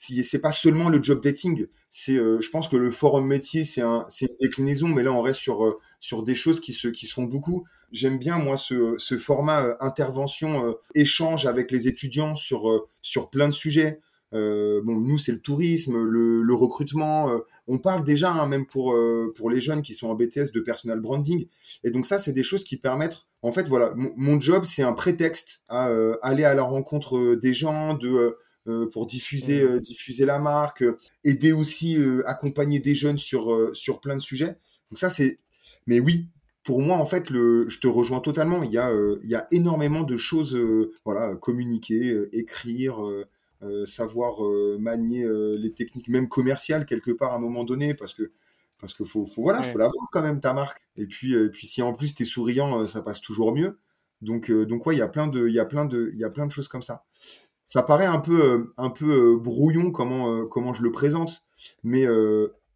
c'est pas seulement le job dating. C'est, je pense que le forum métier, c'est une déclinaison, mais là on reste sur, sur des choses qui se, qui se font beaucoup. J'aime bien moi ce, ce format intervention, échange avec les étudiants sur, sur plein de sujets. Euh, bon, nous, c'est le tourisme, le, recrutement. Euh, on parle déjà, hein, même pour, euh, pour les jeunes qui sont en BTS, de personal branding. Et donc ça, c'est des choses qui permettent. En fait, voilà, mon job, c'est un prétexte à aller à la rencontre des gens, de pour diffuser, mmh. diffuser la marque, aider aussi, accompagner des jeunes sur, sur plein de sujets. Donc ça, c'est. Mais oui, pour moi, en fait, le, je te rejoins totalement. Il y a, il y a énormément de choses, voilà, communiquer, écrire, euh, savoir euh, manier euh, les techniques même commerciales quelque part à un moment donné parce que parce que faut, faut voilà faut la vendre quand même ta marque. Et puis puis si en plus tu es souriant ça passe toujours mieux. Donc donc ouais il y a plein de il y a plein de il y a plein de choses comme ça. Ça paraît un peu un peu brouillon comment comment je le présente mais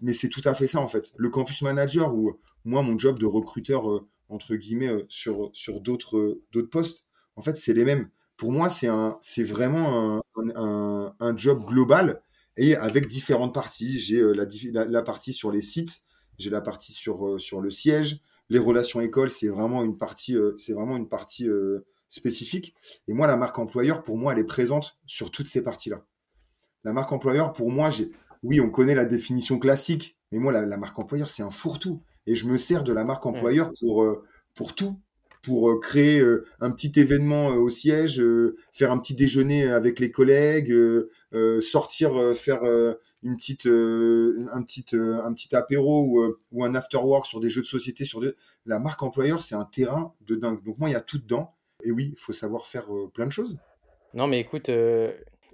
mais c'est tout à fait ça en fait le campus manager ou moi mon job de recruteur entre guillemets sur sur d'autres d'autres postes en fait c'est les mêmes pour moi, c'est un, c'est vraiment un, un, job global et avec différentes parties. J'ai euh, la, la, partie sur les sites, j'ai la partie sur, euh, sur le siège. Les relations écoles, c'est vraiment une partie, euh, c'est vraiment une partie spécifique. Et moi, la marque employeur, pour moi, elle est présente sur toutes ces parties-là. La marque employeur, pour moi, j'ai, oui, on connaît la définition classique, mais moi, la, marque employeur, c'est un fourre-tout. Et je me sers de la marque employeur pour, euh, pour tout pour euh, créer euh, un petit événement au siège, faire un petit déjeuner avec les collègues, sortir faire une petite, un petit, un petit apéro ou, ou, un after work sur des jeux de société. Sur La marque employeur, c'est un terrain de dingue. Donc moi, il y a tout dedans. Et oui, il faut savoir faire plein de choses. Non, mais écoute,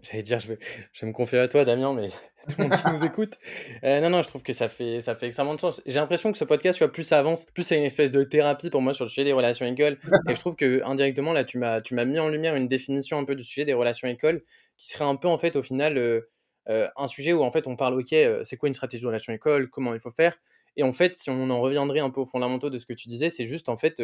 J'allais dire, je vais, je vais me confier à toi, Damien, mais [LAUGHS] tout le monde qui nous écoute. Euh, non, non, je trouve que ça fait, ça fait extrêmement de sens. J'ai l'impression que ce podcast, tu vois, plus ça avance, plus c'est une espèce de thérapie pour moi sur le sujet des relations écoles. [LAUGHS] Et je trouve que indirectement, là, tu m'as, tu m'as mis en lumière une définition un peu du sujet des relations écoles, qui serait un peu, en fait, au final, euh, euh, un sujet où, en fait, on parle, OK, c'est quoi une stratégie de relation école, comment il faut faire. Et en fait, si on en reviendrait un peu aux fondamentaux de ce que tu disais, c'est juste, en fait,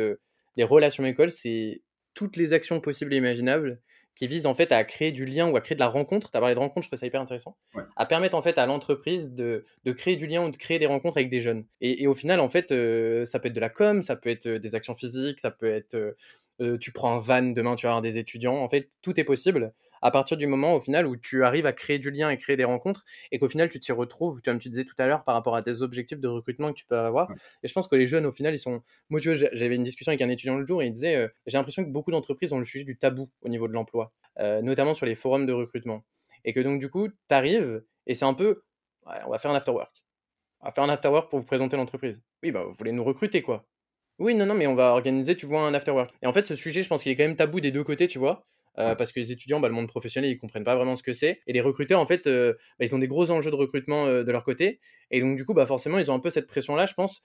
les relations écoles, c'est toutes les actions possibles et imaginables qui vise en fait à créer du lien ou à créer de la rencontre. Tu as parlé de rencontre, je trouve ça hyper intéressant. À permettre en fait à l'entreprise de, de, créer du lien ou de créer des rencontres avec des jeunes. Et, au final, en fait, euh, ça peut être de la com, ça peut être euh, des actions physiques, ça peut être euh, euh, tu prends un van, demain tu vas avoir des étudiants. En fait, tout est possible à partir du moment au final où tu arrives à créer du lien et créer des rencontres et qu'au final tu t'y retrouves, comme tu disais tout à l'heure, par rapport à tes objectifs de recrutement que tu peux avoir. Et je pense que les jeunes, au final, ils sont. Moi, j'avais une discussion avec un étudiant le jour et il disait euh, J'ai l'impression que beaucoup d'entreprises ont le sujet du tabou au niveau de l'emploi, euh, notamment sur les forums de recrutement. Et que donc, du coup, tu arrives et c'est un peu On va faire un afterwork. On va faire un afterwork pour vous présenter l'entreprise. Oui, bah, vous voulez nous recruter, quoi. Oui, non, non, mais on va organiser, tu vois, un afterwork. Et en fait, ce sujet, je pense qu'il est quand même tabou des deux côtés, tu vois. Euh, parce que les étudiants, bah, le monde professionnel, ils comprennent pas vraiment ce que c'est. Et les recruteurs, en fait, euh, bah, ils ont des gros enjeux de recrutement euh, de leur côté. Et donc, du coup, bah, forcément, ils ont un peu cette pression-là, je pense,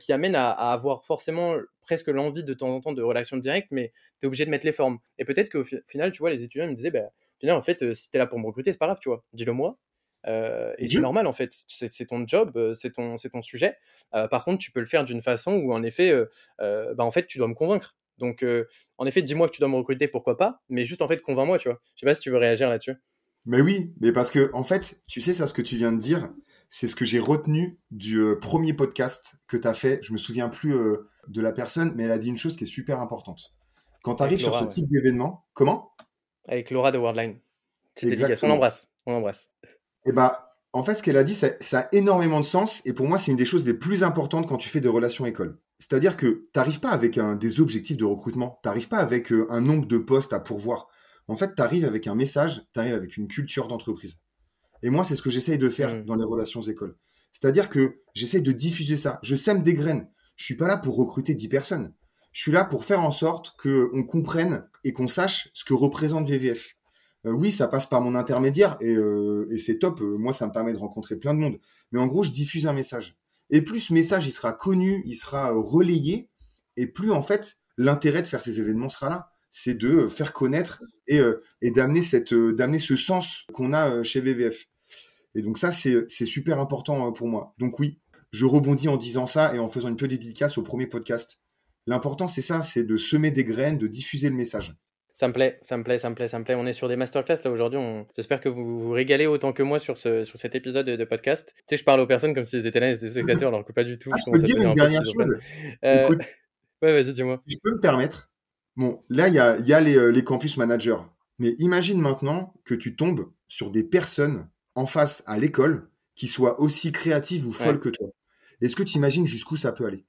qui amène à, avoir forcément presque l'envie de temps en temps de relations directes, mais tu es obligé de mettre les formes. Et peut-être qu'au final, tu vois, les étudiants ils me disaient, bah, final, en fait, si tu es là pour me recruter, c'est pas grave, tu vois, dis-le moi. et c'est normal en fait, c'est ton job, c'est ton, ton sujet. par contre, tu peux le faire d'une façon où en effet, bah, en fait, tu dois me convaincre. Donc, en effet, dis-moi que tu dois me recruter, pourquoi pas, mais juste en fait, convainc-moi, tu vois. Je sais pas si tu veux réagir là-dessus. Mais oui, mais parce que en fait, tu sais ça, ce que tu viens de dire, c'est ce que j'ai retenu du premier podcast que tu as fait. Je me souviens plus de la personne, mais elle a dit une chose qui est super importante. Quand tu arrives sur ce type d'événement, comment? Avec Laura de Worldline. On l'embrasse. On l'embrasse. Et eh bah, en fait, ce qu'elle a dit, ça, a énormément de sens. Et pour moi, c'est une des choses les plus importantes quand tu fais des relations école. C'est-à-dire que tu n'arrives pas avec un, des objectifs de recrutement. Tu n'arrives pas avec euh, un nombre de postes à pourvoir. En fait, tu arrives avec un message, tu arrives avec une culture d'entreprise. Et moi, c'est ce que j'essaye de faire mmh. dans les relations écoles. C'est-à-dire que j'essaye de diffuser ça. Je sème des graines. Je suis pas là pour recruter 10 personnes. Je suis là pour faire en sorte qu'on comprenne et qu'on sache ce que représente VVF. Euh, oui, ça passe par mon intermédiaire et, euh, c'est top. Euh, moi, ça me permet de rencontrer plein de monde. Mais en gros, je diffuse un message. Et plus ce message il sera connu, il sera relayé, et plus en fait l'intérêt de faire ces événements sera là. C'est de faire connaître et, d'amener cette d'amener ce sens qu'on a chez VVF. Et donc ça, c'est super important pour moi. Donc oui, je rebondis en disant ça et en faisant une petite dédicace au premier podcast. L'important, c'est ça, c'est de semer des graines, de diffuser le message. Ça me plaît, ça me plaît, ça me plaît, ça me plaît. On est sur des masterclass là aujourd'hui. J'espère que vous vous régalez autant que moi sur, ce, sur cet épisode de, podcast. Tu sais, je parle aux personnes comme s'ils étaient là, ils étaient spectateurs, alors que pas du tout. Ah, je peux dire une dernière chose. Euh, Écoute, ouais, vas-y, dis-moi. Si je peux me permettre, bon, là, il y a, y a les, euh, les, campus managers. Mais imagine maintenant que tu tombes sur des personnes en face à l'école qui soient aussi créatives ou folles que toi. Est-ce que tu imagines jusqu'où ça peut aller?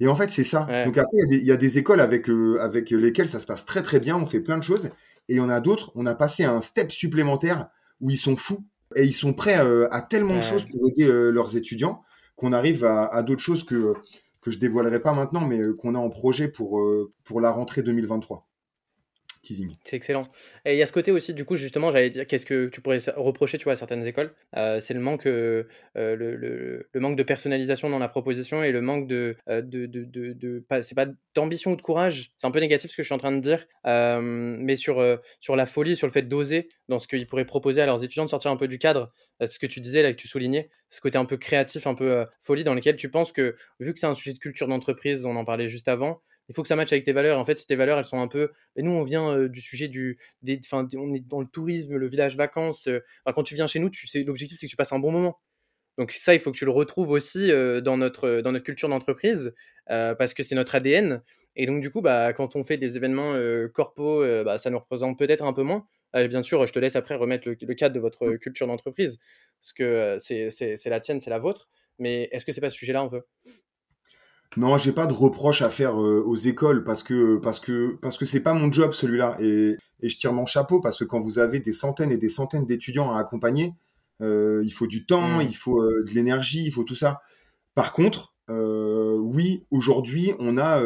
Et en fait, c'est ça. Donc après, il y, a des écoles avec, euh, avec lesquelles ça se passe très très bien, on fait plein de choses. Et il y en a d'autres, on a passé un step supplémentaire où ils sont fous et ils sont prêts euh, à tellement de choses pour aider euh, leurs étudiants qu'on arrive à, à d'autres choses que, que je dévoilerai pas maintenant, mais qu'on a en projet pour, pour la rentrée 2023. C'est excellent. Et il y a ce côté aussi, du coup, justement, j'allais dire, qu'est-ce que tu pourrais reprocher, tu vois, à certaines écoles euh, C'est le manque, euh, euh, le, manque de personnalisation dans la proposition et le manque de, de, de, de, c'est pas d'ambition ou de courage. C'est un peu négatif ce que je suis en train de dire, mais sur sur la folie, sur le fait d'oser dans ce qu'ils pourraient proposer à leurs étudiants de sortir un peu du cadre. ce que tu disais là, que tu soulignais, ce côté un peu créatif, un peu folie, dans lequel tu penses que, vu que c'est un sujet de culture d'entreprise, on en parlait juste avant, il faut que ça matche avec tes valeurs. En fait, si tes valeurs, elles sont un peu. Et nous, on vient du sujet du. Des, on est dans le tourisme, le village vacances. quand tu viens chez nous, tu sais, l'objectif, c'est que tu passes un bon moment. Donc ça, il faut que tu le retrouves aussi dans, notre, dans notre culture d'entreprise parce que c'est notre ADN. Et donc du coup, bah, quand on fait des événements corpo, bah, ça nous représente peut-être un peu moins. bien sûr, je te laisse après remettre le, le cadre de votre culture d'entreprise parce que c'est la tienne, c'est la vôtre. Mais est-ce que c'est pas ce sujet-là un peu? Non, j'ai pas de reproche à faire aux écoles parce que parce que parce que c'est pas mon job celui-là et, et, je tire mon chapeau parce que quand vous avez des centaines et des centaines d'étudiants à accompagner, euh, il faut du temps, mmh. il faut euh, de l'énergie, il faut tout ça. Par contre, euh, oui, aujourd'hui, on a,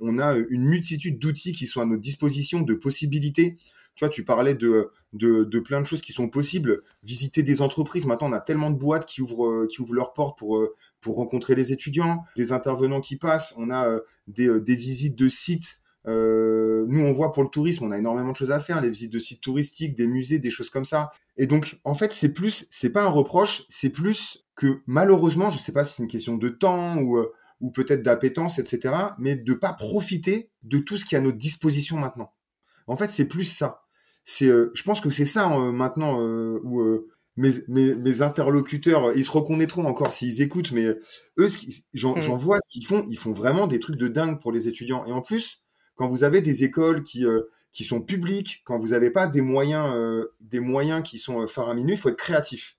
on a une multitude d'outils qui sont à notre disposition, de possibilités. Tu vois, tu parlais de, de, de, plein de choses qui sont possibles. Visiter des entreprises. Maintenant, on a tellement de boîtes qui ouvrent, qui ouvrent leurs portes pour, pour rencontrer les étudiants, des intervenants qui passent. On a des, des visites de sites euh, nous, on voit pour le tourisme, on a énormément de choses à faire, les visites de sites touristiques, des musées, des choses comme ça. Et donc, en fait, c'est plus, c'est pas un reproche, c'est plus que malheureusement, je sais pas si c'est une question de temps ou, euh, ou peut-être d'appétence, etc., mais de pas profiter de tout ce qui est à notre disposition maintenant. En fait, c'est plus ça. C'est, euh, je pense que c'est ça maintenant où mes, mes, mes, interlocuteurs, ils se reconnaîtront encore s'ils écoutent, mais eux, j'en, mmh. j'en vois qu'ils font, ils font vraiment des trucs de dingue pour les étudiants. Et en plus, quand vous avez des écoles qui, euh, qui sont publiques, quand vous n'avez pas des moyens, euh, des moyens qui sont euh, faramineux, il faut être créatif.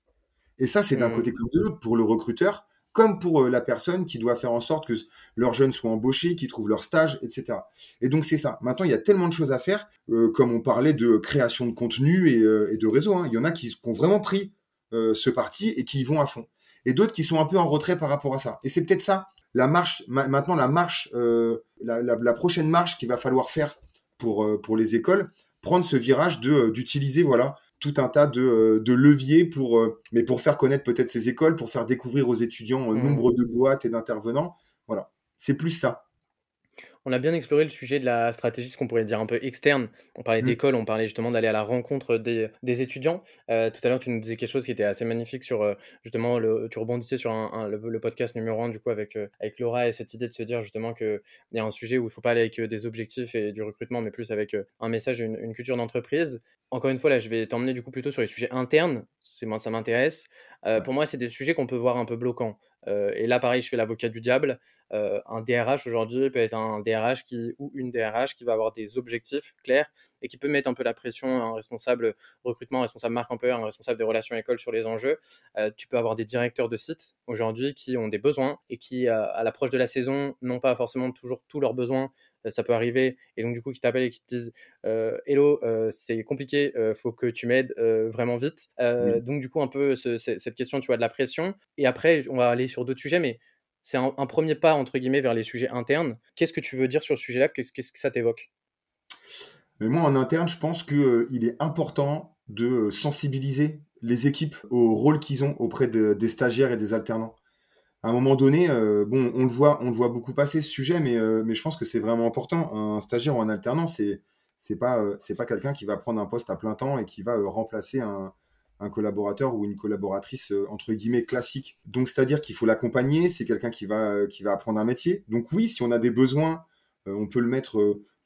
Et ça, c'est d'un mmh. côté comme de l'autre pour le recruteur, comme pour la personne qui doit faire en sorte que leurs jeunes soient embauchés, qu'ils trouvent leur stage, etc. Et donc c'est ça. Maintenant, il y a tellement de choses à faire, comme on parlait de création de contenu et, de réseau. Hein. Il y en a qui, ont vraiment pris ce parti et qui y vont à fond. Et d'autres qui sont un peu en retrait par rapport à ça. Et c'est peut-être ça la marche, maintenant la marche, euh, la, prochaine marche qu'il va falloir faire pour, euh, les écoles, prendre ce virage euh, d'utiliser voilà tout un tas de, de leviers pour, mais pour faire connaître peut-être ces écoles, pour faire découvrir aux étudiants un mmh. nombre de boîtes et d'intervenants. Voilà, c'est plus ça on a bien exploré le sujet de la stratégie, ce qu'on pourrait dire un peu externe. On parlait mmh. d'école, on parlait justement d'aller à la rencontre des, étudiants. Euh, tout à l'heure, tu nous disais quelque chose qui était assez magnifique sur euh, justement, le, tu rebondissais sur le, podcast numéro 1 du coup avec, euh, avec Laura et cette idée de se dire justement qu'il y a un sujet où il ne faut pas aller avec des objectifs et du recrutement, mais plus avec un message et une, culture d'entreprise. Encore une fois, là, je vais t'emmener du coup plutôt sur les sujets internes. Moi, ça m'intéresse. Pour moi, c'est des sujets qu'on peut voir un peu bloquants. Euh, et là, pareil, je fais l'avocat du diable. Euh, un DRH aujourd'hui peut être un DRH qui, ou une DRH qui va avoir des objectifs clairs et qui peut mettre un peu la pression à un responsable recrutement, un responsable marque employeur, un responsable des relations écoles sur les enjeux. Euh, tu peux avoir des directeurs de sites aujourd'hui qui ont des besoins et qui, à l'approche de la saison, n'ont pas forcément toujours tous leurs besoins ça peut arriver, et donc du coup qui t'appellent et qui te disent Hello, c'est compliqué, faut que tu m'aides vraiment vite. Donc du coup un peu cette question, tu vois, de la pression. Et après, on va aller sur d'autres sujets, mais c'est un, premier pas entre guillemets vers les sujets internes. Qu'est-ce que tu veux dire sur ce sujet-là? Qu'est-ce que ça t'évoque? Mais moi, en interne, je pense qu'il est important de sensibiliser les équipes au rôle qu'ils ont auprès des stagiaires et des alternants à un moment donné, euh, bon, on le voit, on le voit beaucoup passer ce sujet, mais, euh, je pense que c'est vraiment important. Un stagiaire ou un alternant, c'est c'est pas euh, c'est pas quelqu'un qui va prendre un poste à plein temps et qui va remplacer un, un, collaborateur ou une collaboratrice entre guillemets classique. Donc c'est-à-dire qu'il faut l'accompagner. C'est quelqu'un qui va qui va apprendre un métier. Donc oui, si on a des besoins, on peut le mettre.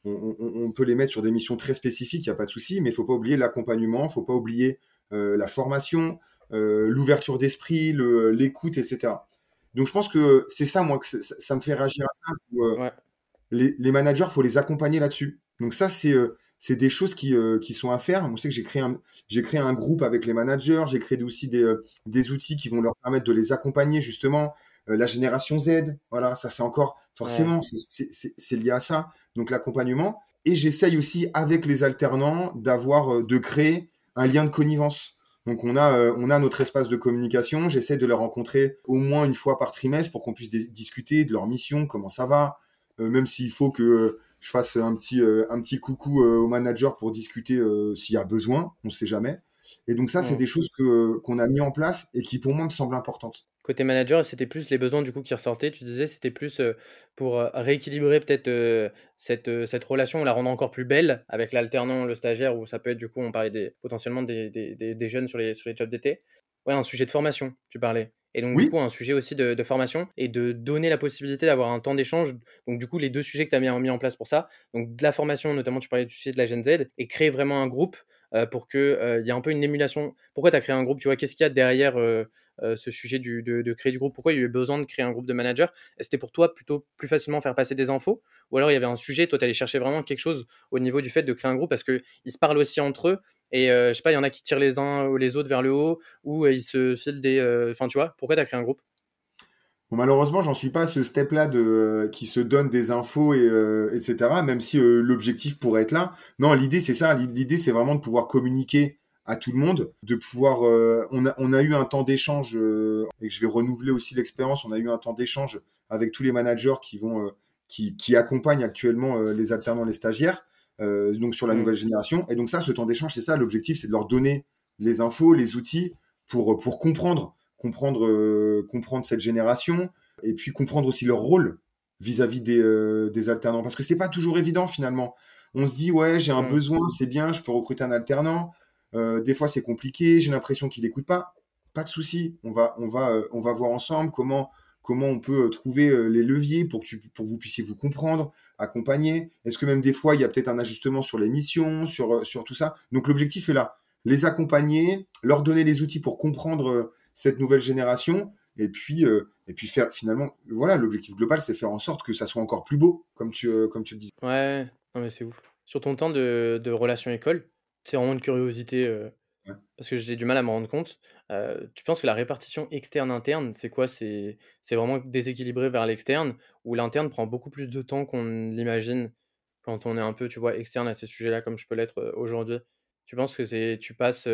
On, on, peut les mettre sur des missions très spécifiques, il n'y a pas de souci, mais il faut pas oublier l'accompagnement, il faut pas oublier la formation, l'ouverture d'esprit, l'écoute, etc. Donc je pense que c'est ça, moi, que ça, me fait réagir à ça. Euh, les, les, managers, faut les accompagner là-dessus. Donc ça, c'est euh, c'est des choses qui, euh, qui sont à faire. Moi, je sais que j'ai créé un j'ai créé un groupe avec les managers. J'ai créé aussi des, des outils qui vont leur permettre de les accompagner justement. la génération Z, voilà, ça c'est encore forcément c'est lié à ça. Donc l'accompagnement. Et j'essaye aussi avec les alternants d'avoir de créer un lien de connivence. Donc on a, euh, on a notre espace de communication. J'essaie de les rencontrer au moins une fois par trimestre pour qu'on puisse discuter de leur mission, comment ça va, euh, même s'il faut que je fasse un petit, euh, un petit coucou au manager pour discuter s'il y a besoin, on ne sait jamais. Et donc ça, c'est des choses que, qu'on a mis en place et qui pour moi me semblent importantes. Côté manager, c'était plus les besoins du coup qui ressortaient. Tu disais, c'était plus pour rééquilibrer peut-être cette, cette relation, la rendre encore plus belle avec l'alternant, le stagiaire, ou ça peut être du coup, on parlait des, potentiellement des, des, des, jeunes sur les, sur les jobs d'été. Ouais, un sujet de formation, tu parlais. Et donc, du coup, un sujet aussi de, de, formation et de donner la possibilité d'avoir un temps d'échange. Donc, du coup, les deux sujets que tu as mis, mis, en place pour ça. Donc, de la formation, notamment, tu parlais du sujet de la Gen Z, et créer vraiment un groupe euh, pour qu'il il y ait un peu une émulation. Pourquoi tu as créé un groupe Tu vois, qu'est-ce qu'il y a derrière ce sujet de, créer du groupe? Pourquoi il y a eu besoin de créer un groupe de managers? C'était pour toi plutôt plus facilement faire passer des infos? Ou alors il y avait un sujet, toi tu allais chercher vraiment quelque chose au niveau du fait de créer un groupe parce qu'ils se parlent aussi entre eux et je sais pas, il y en a qui tirent les uns ou les autres vers le haut ou ils se filent des. Enfin, tu vois, pourquoi tu as créé un groupe? Bon, malheureusement, j'en suis pas à ce step-là de qui se donne des infos et etc. Même si l'objectif pourrait être là. Non, l'idée c'est ça. L'idée c'est vraiment de pouvoir communiquer à tout le monde, de pouvoir. Euh, on, a, on a eu un temps d'échange euh, et je vais renouveler aussi l'expérience. On a eu un temps d'échange avec tous les managers qui vont, euh, qui, qui, accompagnent actuellement les alternants, les stagiaires, donc sur la mmh. nouvelle génération. Et donc ça, ce temps d'échange, c'est ça. L'objectif, c'est de leur donner les infos, les outils pour pour comprendre, comprendre, comprendre cette génération et puis comprendre aussi leur rôle vis-à-vis des, des alternants, parce que c'est pas toujours évident finalement. On se dit ouais, j'ai un mmh. besoin, c'est bien, je peux recruter un alternant euh, des fois, c'est compliqué. J'ai l'impression qu'il n'écoute pas. Pas de souci. On va, on va, euh, on va voir ensemble comment, comment on peut euh, trouver les leviers pour que, pour vous puissiez vous comprendre, accompagner. Est-ce que même des fois, il y a peut-être un ajustement sur les missions, sur, sur tout ça? Donc l'objectif est là. Les accompagner, leur donner les outils pour comprendre cette nouvelle génération. Et puis, et puis faire finalement, voilà, l'objectif global, c'est faire en sorte que ça soit encore plus beau, comme tu, comme tu le dis. Ouais, mais c'est ouf. Sur ton temps de, de relation école, c'est vraiment une curiosité, parce que j'ai du mal à me rendre compte. tu penses que la répartition externe-interne, c'est quoi? C'est vraiment déséquilibré vers l'externe ou l'interne prend beaucoup plus de temps qu'on l'imagine quand on est un peu, tu vois, externe à ces sujets-là comme je peux l'être, aujourd'hui? Tu penses que c'est tu passes,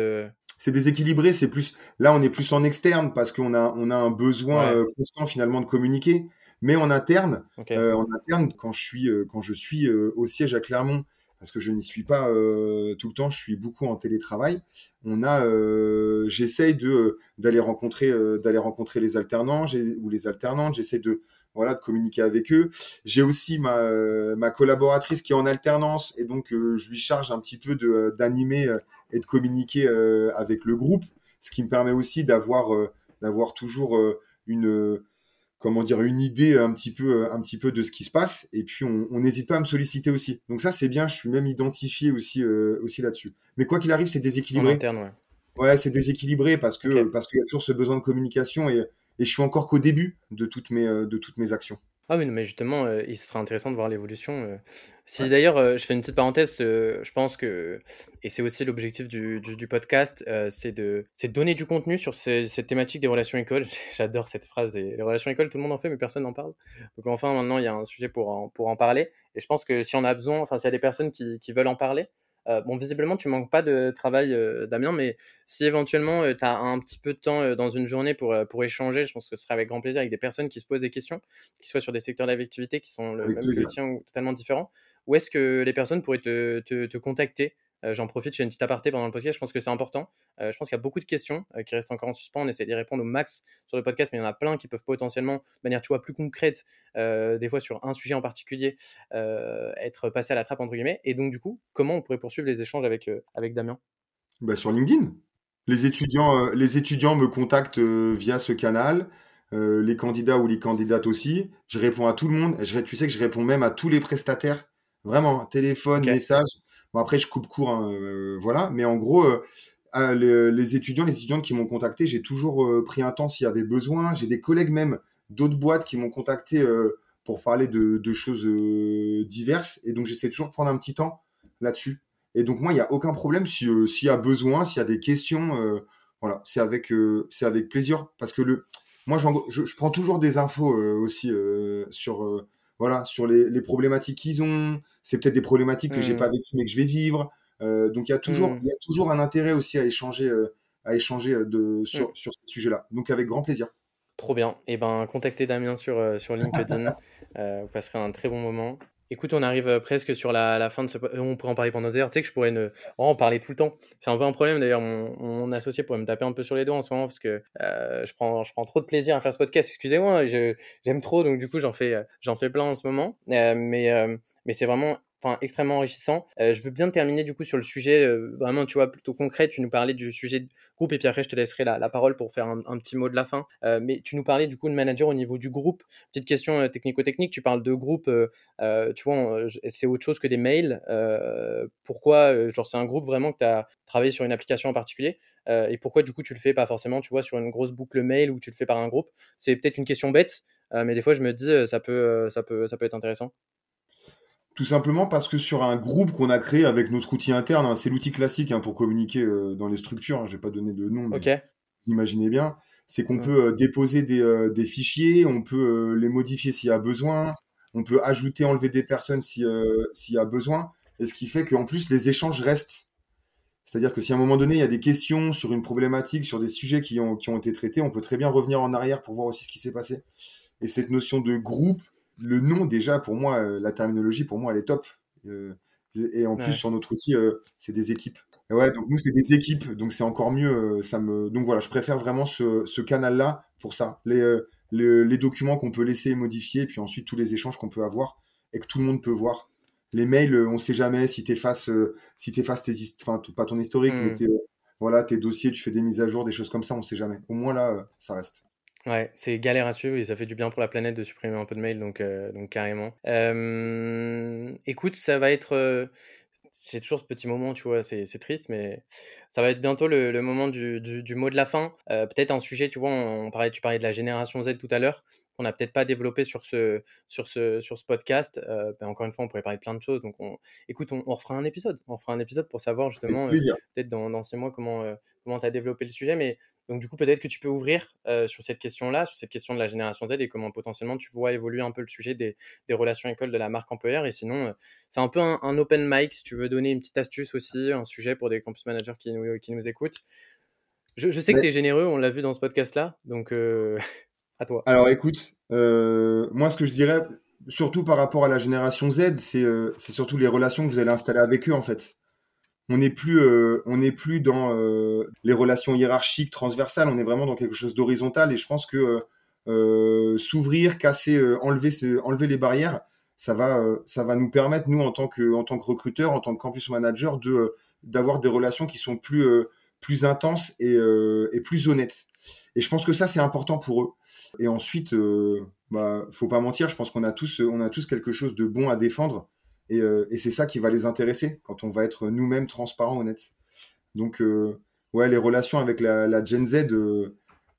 C'est déséquilibré, c'est plus là, on est plus en externe parce qu'on a on a un besoin, constant finalement de communiquer. Mais en interne, en interne, quand je suis, quand je suis, au siège à Clermont parce que je n'y suis pas euh, tout le temps, je suis beaucoup en télétravail. On a, euh, j'essaye de d'aller rencontrer euh, d'aller rencontrer les alternants ou les alternantes. J'essaie de voilà de communiquer avec eux. J'ai aussi ma ma collaboratrice qui est en alternance et donc je lui charge un petit peu de d'animer et de communiquer avec le groupe, ce qui me permet aussi d'avoir d'avoir toujours une comment dire, une idée un petit peu, un petit peu de ce qui se passe. Et puis, on n'hésite pas à me solliciter aussi. Donc ça, c'est bien. Je suis même identifié aussi, euh, aussi là-dessus. Mais quoi qu'il arrive, c'est déséquilibré. En interne, ouais. Ouais, c'est déséquilibré parce que parce qu'il y a toujours ce besoin de communication et, et je suis encore qu'au début de toutes mes, euh, de toutes mes actions. Ah oui, mais justement, euh, il sera intéressant de voir l'évolution. Euh. Si d'ailleurs, euh, je fais une petite parenthèse, je pense que, et c'est aussi l'objectif du, du, podcast, c'est de, de donner du contenu sur cette thématique des relations écoles. [LAUGHS] J'adore cette phrase, les relations écoles, tout le monde en fait, mais personne n'en parle. Donc enfin, maintenant, il y a un sujet pour en, pour en parler. Et je pense que si on a besoin, enfin, s'il y a des personnes qui, qui veulent en parler, euh, bon, visiblement, tu manques pas de travail, euh, Damien, mais si éventuellement euh, tu as un petit peu de temps dans une journée pour, pour échanger, je pense que ce serait avec grand plaisir avec des personnes qui se posent des questions, qui soient sur des secteurs d'activité qui sont le même que le tien ou totalement différents. Où est-ce que les personnes pourraient te, te, te contacter j'en profite, je fais une petite aparté pendant le podcast. Je pense que c'est important. Euh, je pense qu'il y a beaucoup de questions euh, qui restent encore en suspens. On essaie d'y répondre au max sur le podcast, mais il y en a plein qui peuvent potentiellement, de manière tu vois, plus concrète, des fois sur un sujet en particulier, être passé à la trappe, entre guillemets. Et donc, du coup, comment on pourrait poursuivre les échanges avec, avec Damien? Bah, Sur LinkedIn. Les étudiants, les étudiants me contactent via ce canal. les candidats ou les candidates aussi. Je réponds à tout le monde. Je, tu sais que je réponds même à tous les prestataires. Vraiment, téléphone, message. Bon, après, je coupe court, hein, euh, voilà. Mais en gros, euh, euh, les, étudiants, les étudiantes qui m'ont contacté, j'ai toujours pris un temps s'il y avait besoin. J'ai des collègues même d'autres boîtes qui m'ont contacté pour parler de, choses diverses. Et donc, j'essaie toujours de prendre un petit temps là-dessus. Et donc, moi, il n'y a aucun problème s'il y a besoin, s'il y a des questions. voilà, c'est avec, avec plaisir. Parce que le, moi, je, prends toujours des infos aussi sur, voilà, sur les, les problématiques qu'ils ont, c'est peut-être des problématiques que j'ai pas mmh. vécues mais que je vais vivre. Euh, donc il y a toujours, mmh. il y a toujours un intérêt aussi à échanger, euh, à échanger euh, de, sur, mmh. sur ce sujet-là. Donc avec grand plaisir. Trop bien. Et eh ben contactez Damien sur, sur LinkedIn. [LAUGHS] vous passerez un très bon moment. Écoute, on arrive presque sur la, la, fin de ce. On pourrait en parler pendant des heures. Tu sais que je pourrais ne... en parler tout le temps. C'est un peu un problème d'ailleurs. Mon, mon, associé pourrait me taper un peu sur les doigts en ce moment parce que je, prends, je prends trop de plaisir à faire ce podcast. Excusez-moi, j'aime trop. Donc du coup, j'en fais, j'en fais plein en ce moment. mais mais c'est vraiment extrêmement enrichissant. je veux bien terminer du coup sur le sujet vraiment, tu vois, plutôt concret. Tu nous parlais du sujet de groupe et puis après, je te laisserai la, parole pour faire un, petit mot de la fin. mais tu nous parlais du coup de manager au niveau du groupe. Petite question technico-technique, tu parles de groupe, tu vois, c'est autre chose que des mails. pourquoi, genre, c'est un groupe vraiment que tu as travaillé sur une application en particulier et pourquoi du coup tu le fais pas forcément, tu vois, sur une grosse boucle mail ou tu le fais par un groupe? C'est peut-être une question bête, mais des fois je me dis ça peut, ça peut, ça peut être intéressant. Tout simplement parce que sur un groupe qu'on a créé avec notre outil interne, hein, c'est l'outil classique hein, pour communiquer dans les structures. Hein, je n'ai pas donné de nom, mais imaginez bien. C'est qu'on peut déposer des, des, fichiers, on peut les modifier s'il y a besoin, on peut ajouter, enlever des personnes s'il y a besoin. Et ce qui fait qu'en plus, les échanges restent. C'est-à-dire que si à un moment donné, il y a des questions sur une problématique, sur des sujets qui ont, qui ont été traités, on peut très bien revenir en arrière pour voir aussi ce qui s'est passé. Et cette notion de groupe, le nom déjà, pour moi, euh, la terminologie, pour moi, elle est top. Euh, et en plus, sur notre outil, euh, c'est des équipes. ouais, donc nous, c'est des équipes, donc c'est encore mieux. ça me... Donc voilà, je préfère vraiment ce, ce canal-là pour ça. Les, les, documents qu'on peut laisser modifier, et puis ensuite tous les échanges qu'on peut avoir et que tout le monde peut voir. Les mails, on ne sait jamais si tu effaces, si tes, enfin, pas ton historique, mais hmm. tes, voilà, tes dossiers, tu fais des mises à jour, des choses comme ça, on ne sait jamais. Au moins là, ça reste. Ouais, c'est galère à suivre et ça fait du bien pour la planète de supprimer un peu de mails, donc, donc carrément. écoute, ça va être c'est toujours ce petit moment, tu vois, c'est triste, mais ça va être bientôt le, le moment du, du, mot de la fin. Euh, peut-être un sujet, tu vois, on, parlait, tu parlais de la génération Z tout à l'heure, qu'on n'a peut-être pas développé sur ce, sur ce, sur ce podcast. Euh, ben, encore une fois, on pourrait parler de plein de choses. Donc, on, écoute, on, on, refera un épisode. On fera un épisode pour savoir justement, euh, peut-être dans, dans six mois, comment comment tu as développé le sujet. Mais donc, du coup, peut-être que tu peux ouvrir sur cette question-là, sur cette question de la génération Z et comment potentiellement tu vois évoluer un peu le sujet des, des relations écoles de la marque employeur. Et sinon, c'est un peu un, open mic si tu veux donner une petite astuce aussi, un sujet pour des campus managers qui nous, qui nous écoutent. Je, sais que tu es généreux, on l'a vu dans ce podcast-là. Donc, [LAUGHS] Alors écoute, euh, moi ce que je dirais, surtout par rapport à la génération Z, c'est euh, surtout les relations que vous allez installer avec eux en fait. On n'est plus, euh, plus dans les relations hiérarchiques, transversales, on est vraiment dans quelque chose d'horizontal et je pense que s'ouvrir, casser, enlever, enlever les barrières, ça va, ça va nous permettre, nous, en tant que, en tant que recruteur, en tant que campus manager, d'avoir des relations qui sont plus, plus intenses et, et plus honnêtes. Et je pense que ça, c'est important pour eux. Et ensuite, euh, bah, faut pas mentir, je pense qu'on a tous, on a tous quelque chose de bon à défendre. Et, euh, c'est ça qui va les intéresser quand on va être nous-mêmes transparents, honnêtes. Donc, euh, ouais, les relations avec la, la Gen Z, euh,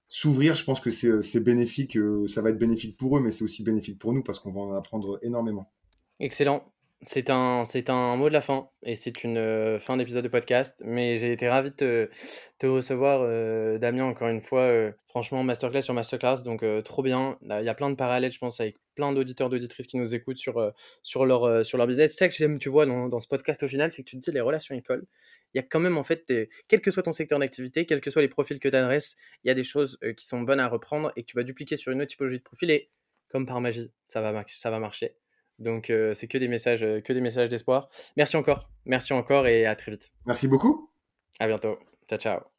s'ouvrir, je pense que c'est bénéfique. ça va être bénéfique pour eux, mais c'est aussi bénéfique pour nous parce qu'on va en apprendre énormément. Excellent. C'est un, c'est un mot de la fin et c'est une euh, fin d'épisode de podcast. Mais j'ai été ravi de te, recevoir, euh, Damien, encore une fois. Euh, franchement, masterclass sur masterclass, donc trop bien. Il y a plein de parallèles, je pense, avec plein d'auditeurs, d'auditrices qui nous écoutent sur, sur, leur, sur leur business. C'est ça que j'aime, tu vois, dans, dans, ce podcast au final, c'est que tu te dis les relations école. Il y a quand même, en fait, quel que soit ton secteur d'activité, quels que soient les profils que tu adresses, il y a des choses qui sont bonnes à reprendre et que tu vas dupliquer sur une autre typologie de profil et comme par magie, ça va, ça va marcher. Donc c'est que des messages, que des messages d'espoir. Merci encore, merci encore et à très vite. Merci beaucoup. À bientôt. Ciao ciao.